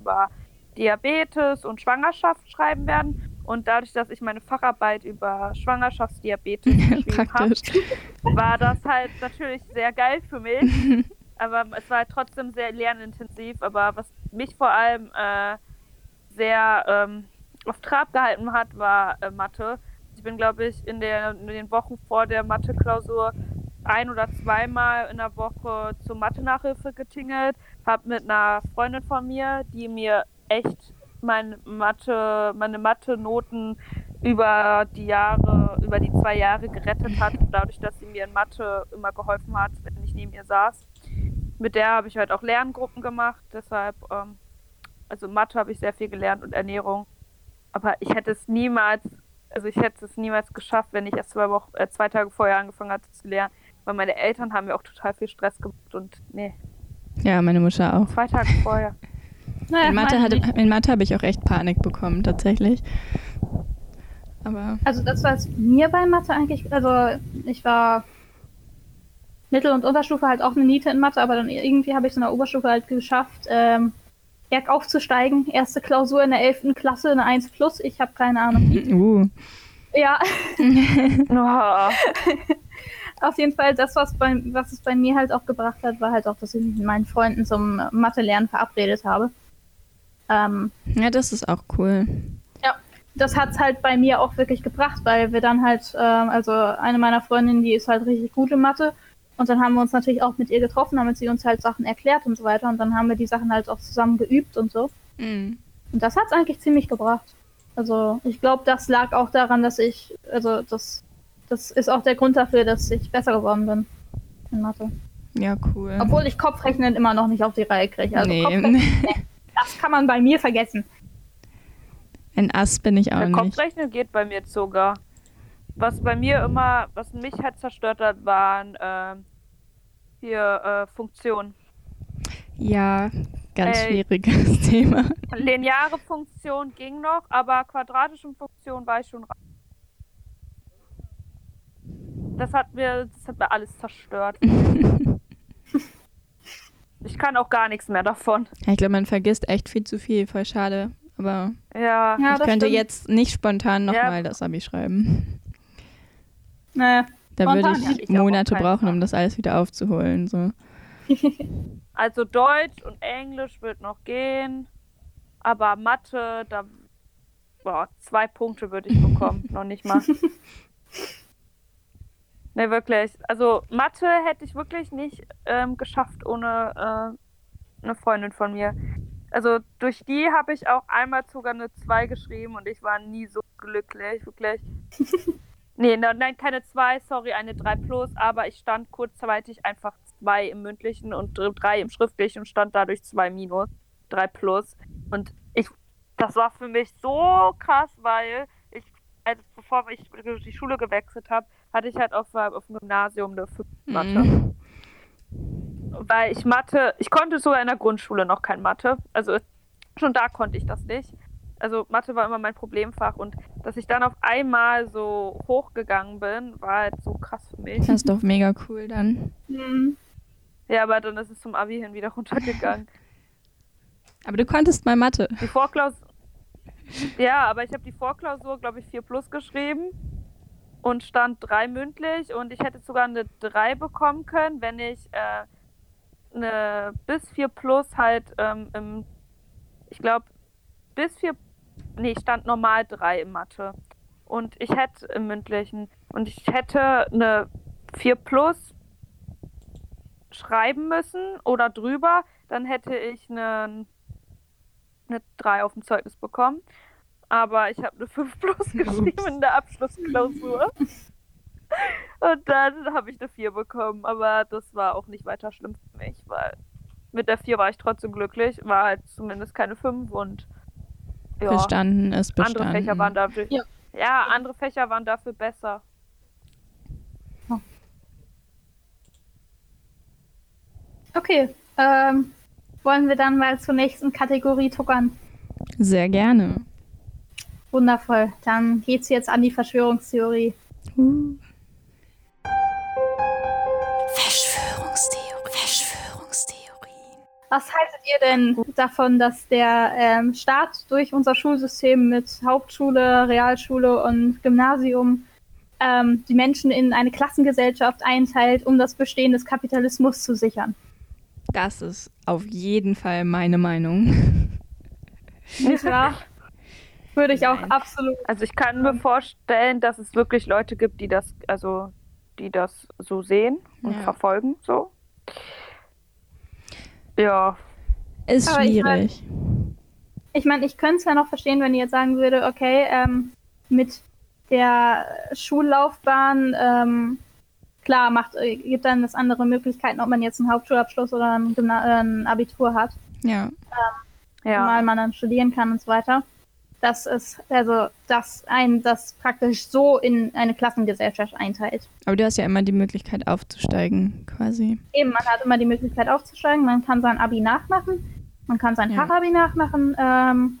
über Diabetes und Schwangerschaft schreiben werden. Und dadurch, dass ich meine Facharbeit über Schwangerschaftsdiabetes geschrieben habe, war das halt natürlich sehr geil für mich. aber es war trotzdem sehr lernintensiv. Aber was mich vor allem äh, sehr ähm, auf Trab gehalten hat, war äh, Mathe. Ich bin, glaube ich, in, der, in den Wochen vor der Mathe-Klausur ein oder zweimal in der Woche zur Mathe-Nachhilfe getingelt. Hab mit einer Freundin von mir, die mir echt mein Mathe, meine Mathe-Noten über die Jahre, über die zwei Jahre gerettet hat, dadurch, dass sie mir in Mathe immer geholfen hat, wenn ich neben ihr saß. Mit der habe ich halt auch Lerngruppen gemacht, deshalb, ähm, also Mathe habe ich sehr viel gelernt und Ernährung. Aber ich hätte es niemals, also ich hätte es niemals geschafft, wenn ich erst zwei Wochen, äh, zwei Tage vorher angefangen hatte zu lernen, weil meine Eltern haben mir auch total viel Stress gemacht und nee, Ja, meine Mutter auch. zwei Tage vorher. Naja, In Mathe, hatte, in Mathe habe ich auch echt Panik bekommen, tatsächlich. Aber Also das war jetzt mir bei Mathe eigentlich, also ich war Mittel- und Unterstufe halt auch eine Niete in Mathe, aber dann irgendwie habe ich es in der Oberstufe halt geschafft, ähm, bergauf zu steigen. Erste Klausur in der 11. Klasse, eine 1 plus, ich habe keine Ahnung. uh, Ja, Oh, auf jeden Fall, das, was, bei, was es bei mir halt auch gebracht hat, war halt auch, dass ich mich mit meinen Freunden zum Mathe-Lernen verabredet habe. Ähm, ja, das ist auch cool. das hat es halt bei mir auch wirklich gebracht, weil wir dann halt, ähm, also eine meiner Freundinnen, die ist halt richtig gut in Mathe. Und dann haben wir uns natürlich auch mit ihr getroffen, damit sie uns halt Sachen erklärt und so weiter. Und dann haben wir die Sachen halt auch zusammen geübt und so. Mm. Und das hat es eigentlich ziemlich gebracht. Also ich glaube, das lag auch daran, dass ich, also das, das ist auch der Grund dafür, dass ich besser geworden bin in Mathe. Ja, cool. Obwohl ich Kopfrechnen immer noch nicht auf die Reihe kriege. Also nee, das kann man bei mir vergessen. ein Ass bin ich auch Der nicht. Kopfrechnen geht bei mir sogar. Was bei mir immer, was mich halt zerstört hat, waren ähm, hier äh, Funktionen. Ja, ganz Ey. schwieriges Thema. Lineare Funktion ging noch, aber quadratische Funktion war ich schon raus. Das hat mir, das hat mir alles zerstört. ich kann auch gar nichts mehr davon. Ja, ich glaube, man vergisst echt viel zu viel, voll schade. Aber Ja. Ja, ich könnte stimmt. jetzt nicht spontan Ja. nochmal das Abi schreiben. Naja, Da Spontan würde ich Monate brauchen, um das alles wieder aufzuholen. So. Also Deutsch und Englisch wird noch gehen, aber Mathe, da boah, zwei Punkte würde ich bekommen, noch nicht mal. Ne, wirklich. Also Mathe hätte ich wirklich nicht ähm, geschafft ohne äh, eine Freundin von mir. Also durch die habe ich auch einmal sogar eine 2 geschrieben und ich war nie so glücklich, wirklich. nee, ne, nein, keine 2, sorry, eine 3 plus, aber ich stand kurzzeitig einfach 2 im mündlichen und 3 im schriftlichen und stand dadurch 2 minus, 3 plus. Und ich, das war für mich so krass, weil ich, also bevor ich die Schule gewechselt habe, hatte ich halt auf, auf dem Gymnasium eine 5 Mathe. Mhm. Weil ich Mathe, ich konnte sogar in der Grundschule noch kein Mathe. Also schon da konnte ich das nicht. Also Mathe war immer mein Problemfach und dass ich dann auf einmal so hochgegangen bin, war halt so krass für mich. Das ist doch mega cool dann. Hm. Ja, aber dann ist es zum Abi hin wieder runtergegangen. Aber du konntest mal Mathe. Die Vorklausur. Ja, aber ich habe die Vorklausur, glaube ich, 4 plus geschrieben und stand 3 mündlich und ich hätte sogar eine 3 bekommen können, wenn ich äh, eine bis 4 plus halt ähm, im, ich glaube, bis 4, nee, stand normal 3 im Mathe. Und ich hätte im mündlichen und ich hätte eine 4 plus schreiben müssen oder drüber, dann hätte ich eine, eine 3 auf dem Zeugnis bekommen. Aber ich habe eine 5 plus geschrieben in der Abschlussklausur. Und dann habe ich eine 4 bekommen. Aber das war auch nicht weiter schlimm für mich, weil mit der 4 war ich trotzdem glücklich. War halt zumindest keine 5 und ja, Bestanden ist bestanden. andere Fächer waren dafür. Ja. Ja. andere Fächer waren dafür besser. Okay, ähm, wollen wir dann mal zur nächsten Kategorie tuckern? Sehr gerne. Wundervoll. Dann geht's jetzt an die Verschwörungstheorie. Uh. Was haltet ihr denn davon, dass der ähm, Staat durch unser Schulsystem mit Hauptschule, Realschule und Gymnasium ähm, die Menschen in eine Klassengesellschaft einteilt, um das Bestehen des Kapitalismus zu sichern? Das ist auf jeden Fall meine Meinung. Wahr? Würde ich auch Nein. absolut. Also ich kann mir vorstellen, dass es wirklich Leute gibt, die das, also die das so sehen und Ja. verfolgen, so. Ja, Ist Aber ich mein- schwierig. Ich meine, ich könnte es ja noch verstehen, wenn ihr jetzt sagen würde, okay, ähm, mit der Schullaufbahn, ähm, klar, macht, äh, gibt dann das andere Möglichkeiten, ob man jetzt einen Hauptschulabschluss oder ein, Gymna äh, ein Abitur hat, Ja. ja. mal man dann studieren kann und so weiter. Das ist, also, dass ein das praktisch so in eine Klassengesellschaft einteilt. Aber du hast ja immer die Möglichkeit aufzusteigen, quasi. Eben, man hat immer die Möglichkeit aufzusteigen, man kann sein Abi nachmachen, man kann sein Ja. Fachabi nachmachen, ähm,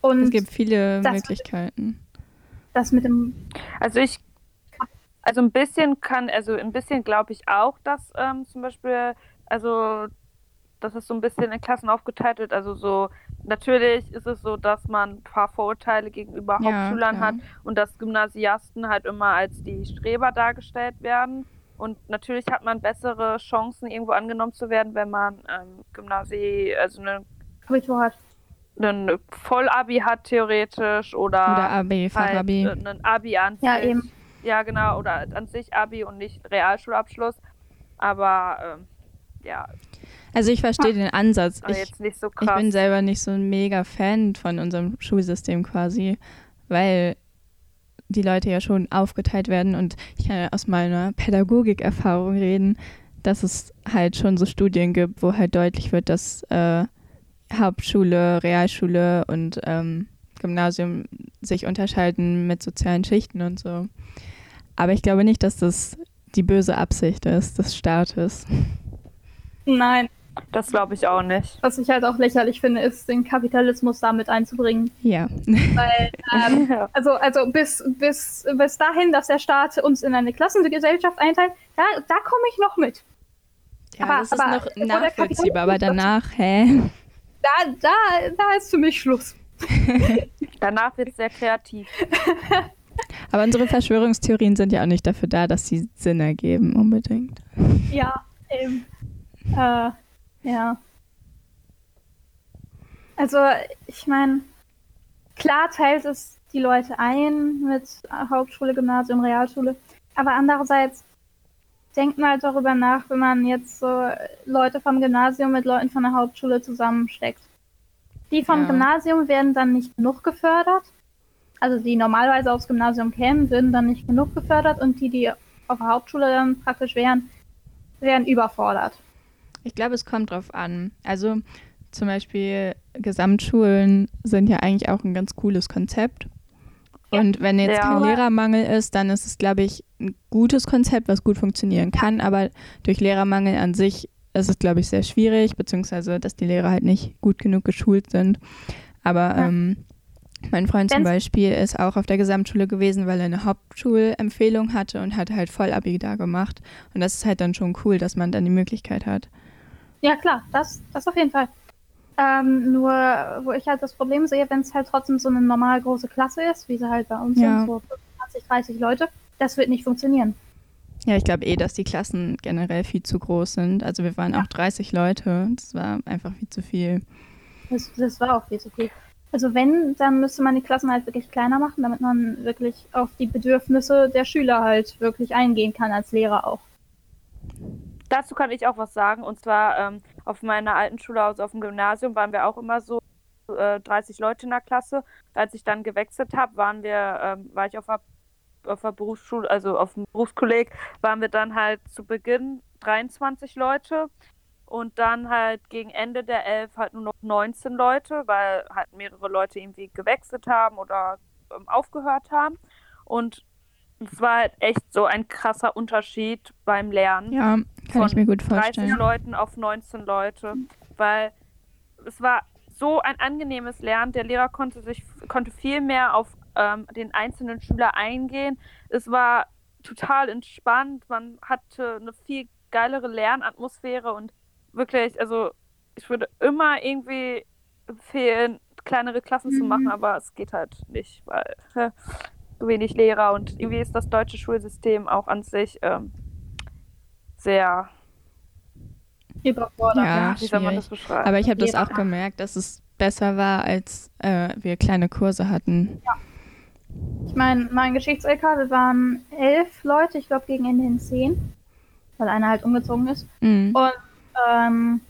und Es gibt viele das- Möglichkeiten. das mit dem Also ich, also ein bisschen kann, also ein bisschen glaube ich auch, dass ähm, zum Beispiel, also dass es so ein bisschen in Klassen aufgeteilt wird. Also so, natürlich ist es so, dass man ein paar Vorurteile gegenüber Ja, Hauptschülern klar. hat und dass Gymnasiasten halt immer als die Streber dargestellt werden. Und natürlich hat man bessere Chancen, irgendwo angenommen zu werden, wenn man ähm, Gymnasie, also eine, Abitur hat. einen Vollabi hat theoretisch oder, Oder AB, Fachabi. halt, äh, einen Abi an Ja, sich. eben. Ja, genau, oder an sich Abi und nicht Realschulabschluss. Aber ähm, ja, Also ich verstehe den Ansatz. Ich, so ich bin selber nicht so ein mega Fan von unserem Schulsystem quasi, weil die Leute ja schon aufgeteilt werden und ich kann ja aus meiner Pädagogikerfahrung reden, dass es halt schon so Studien gibt, wo halt deutlich wird, dass äh, Hauptschule, Realschule und ähm, Gymnasium sich unterscheiden mit sozialen Schichten und so. Aber ich glaube nicht, dass das die böse Absicht ist des Staates. Nein, das glaube ich auch nicht. was ich halt auch lächerlich finde, ist, den Kapitalismus damit einzubringen. Ja. Weil, ähm, Ja. also, also bis, bis, bis dahin, dass der Staat uns in eine Klassengesellschaft einteilt, da, da komme ich noch mit. Ja, Aber- das ist aber noch nachvollziehbar, aber danach, hä? Da, da, da ist für mich Schluss. Danach wird es sehr kreativ. Aber unsere Verschwörungstheorien sind ja auch nicht dafür da, dass sie Sinn ergeben, unbedingt. Ja, ähm, Äh, ja. Also, ich meine, klar teilt es die Leute ein mit Hauptschule, Gymnasium, Realschule. Aber andererseits denkt mal darüber nach, wenn man jetzt so Leute vom Gymnasium mit Leuten von der Hauptschule zusammensteckt. Die vom Ja. Gymnasium werden dann nicht genug gefördert. Also die normalerweise aufs Gymnasium kämen, würden dann nicht genug gefördert und die, die auf der Hauptschule dann praktisch wären, wären überfordert. Ich glaube, es kommt drauf an. Also zum Beispiel Gesamtschulen sind ja eigentlich auch ein ganz cooles Konzept. Und wenn jetzt Ja. kein Lehrermangel ist, dann ist es, glaube ich, ein gutes Konzept, was gut funktionieren kann. Aber durch Lehrermangel an sich ist es, glaube ich, sehr schwierig, beziehungsweise dass die Lehrer halt nicht gut genug geschult sind. Aber Ja. ähm, mein Freund zum Wenn's- Beispiel ist auch auf der Gesamtschule gewesen, weil er eine Hauptschulempfehlung hatte und hat halt Vollabi da gemacht. Und das ist halt dann schon cool, dass man dann die Möglichkeit hat. Ja, klar, das, das auf jeden Fall. Ähm, nur, wo ich halt das Problem sehe, wenn es halt trotzdem so eine normal große Klasse ist, wie sie halt bei uns Ja. sind, so 20, 30 Leute, das wird nicht funktionieren. Ja, ich glaube eh, dass die Klassen generell viel zu groß sind. Also wir waren Ja. auch 30 Leute. Das war einfach viel zu viel. Das, das war auch viel zu viel. Also wenn, dann müsste man die Klassen halt wirklich kleiner machen, damit man wirklich auf die Bedürfnisse der Schüler halt wirklich eingehen kann, als Lehrer auch. Dazu kann ich auch was sagen. Und zwar ähm, auf meiner alten Schule, also auf dem Gymnasium, waren wir auch immer so äh, 30 Leute in der Klasse. Als ich dann gewechselt habe, waren wir, ähm, war ich auf der, auf der Berufsschule, also auf dem Berufskolleg, waren wir dann halt zu Beginn 23 Leute und dann halt gegen Ende der 11 halt nur noch 19 Leute, weil halt mehrere Leute irgendwie gewechselt haben oder ähm, aufgehört haben. Und es war halt echt so ein krasser Unterschied beim Lernen Ja, kann Von ich mir gut 30 vorstellen. Leuten auf 19 Leute, weil es war so ein angenehmes Lernen. Der Lehrer konnte sich konnte viel mehr auf ähm, den einzelnen Schüler eingehen. Es war total entspannt. Man hatte eine viel geilere Lernatmosphäre und wirklich, also ich würde immer irgendwie empfehlen, kleinere Klassen zu machen, Mhm. aber es geht halt nicht, weil zu wenig Lehrer und irgendwie ist das deutsche Schulsystem auch an sich ähm, sehr Überfordert. Ja, wie soll man das beschreiben? Aber ich habe das auch gemerkt, dass es besser war, als äh, wir kleine Kurse hatten. Ich meine, mein Geschichts-LK, wir waren elf Leute, ich glaube gegen Ende hin zehn, weil einer halt umgezogen ist. Mhm. Und ähm,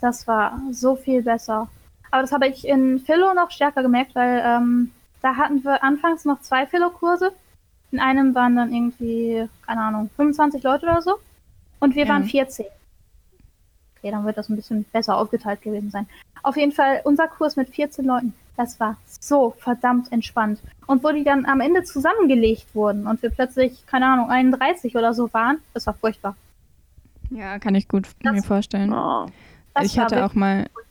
das war so viel besser. Aber das habe ich in Philo noch stärker gemerkt, weil ähm, da hatten wir anfangs noch zwei Philo-Kurse. In einem waren dann irgendwie, keine Ahnung, 25 Leute oder so. Und wir Ja. waren 14. Okay, dann wird das ein bisschen besser aufgeteilt gewesen sein. Auf jeden Fall, unser Kurs mit 14 Leuten, das war so verdammt entspannt. Und wo die dann am Ende zusammengelegt wurden und wir plötzlich, keine Ahnung, 31 oder so waren, das war furchtbar. Ja, kann ich gut Das- mir vorstellen. Oh. Ich hatte auch mal furchtbar.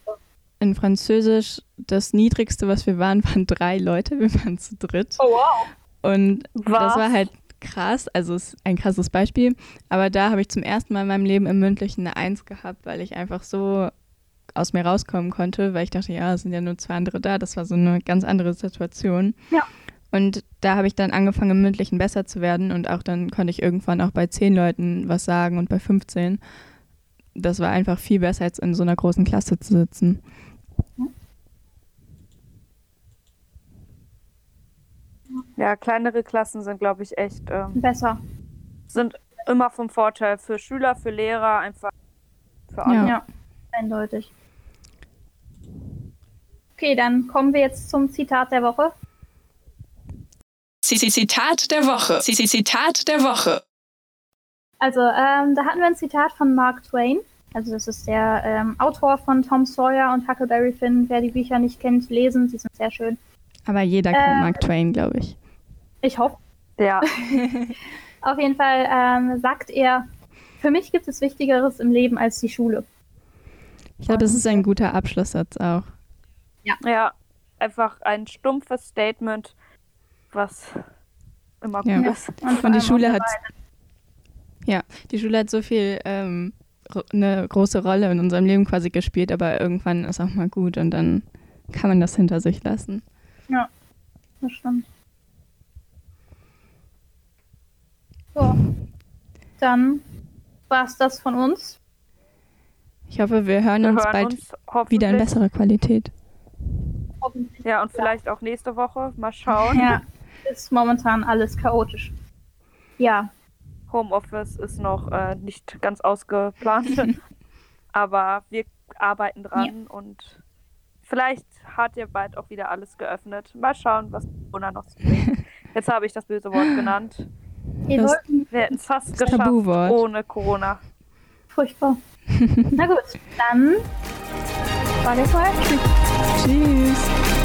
In Französisch das niedrigste, was wir waren, waren drei Leute. Wir waren zu dritt. Oh wow. Und Was? das war halt krass, also es ist ein krasses Beispiel. Aber da habe ich zum ersten Mal in meinem Leben im Mündlichen eine Eins gehabt, weil ich einfach so aus mir rauskommen konnte, weil ich dachte, ja, es sind ja nur zwei andere da. Das war so eine ganz andere Situation. Ja. Und da habe ich dann angefangen, im Mündlichen besser zu werden und auch dann konnte ich irgendwann auch bei zehn Leuten was sagen und bei 15. Das war einfach viel besser, als in so einer großen Klasse zu sitzen. Ja, kleinere Klassen sind, glaube ich, echt, ähm, Besser. sind immer vom Vorteil für Schüler, für Lehrer, einfach für alle. Ja. Ja, eindeutig. Okay, dann kommen wir jetzt zum Zitat der Woche. Z- Zitat der Woche. Z- Zitat der Woche. Also, ähm, da hatten wir ein Zitat von Mark Twain. Also, das ist der ähm, Autor von Tom Sawyer und Huckleberry Finn. Wer die Bücher nicht kennt, lesen, sie sind sehr schön. Aber jeder kennt Äh, Mark Twain, glaube ich. Ich hoffe. Ja. Auf jeden Fall ähm, sagt er, für mich gibt es Wichtigeres im Leben als die Schule. Ich glaube, das ist ein guter Abschlusssatz auch. ja, einfach ein stumpfes Statement, was immer gut Ja. ist. Und Und die Schule hat, ja, die Schule hat so viel, ähm, eine große Rolle in unserem Leben quasi gespielt, aber irgendwann ist auch mal gut und dann kann man das hinter sich lassen. dabei. Das stimmt. So. Dann war es das von uns. Ich hoffe, wir hören Wir uns hören bald uns wieder in besserer Qualität. Hoffentlich. Ja, und vielleicht auch nächste Woche. Mal schauen. Ja, ist momentan alles chaotisch. Ja, Homeoffice ist noch äh, nicht ganz ausgeplant. aber wir arbeiten dran und vielleicht hat ja bald auch wieder alles geöffnet. Mal schauen, was Corona noch zu bringt. Jetzt habe ich das böse Wort genannt. Wir Das- sollten Wir hätten es fast geschafft Tabuwort. ohne Corona. furchtbar. Na gut, dann war das. Tschüss.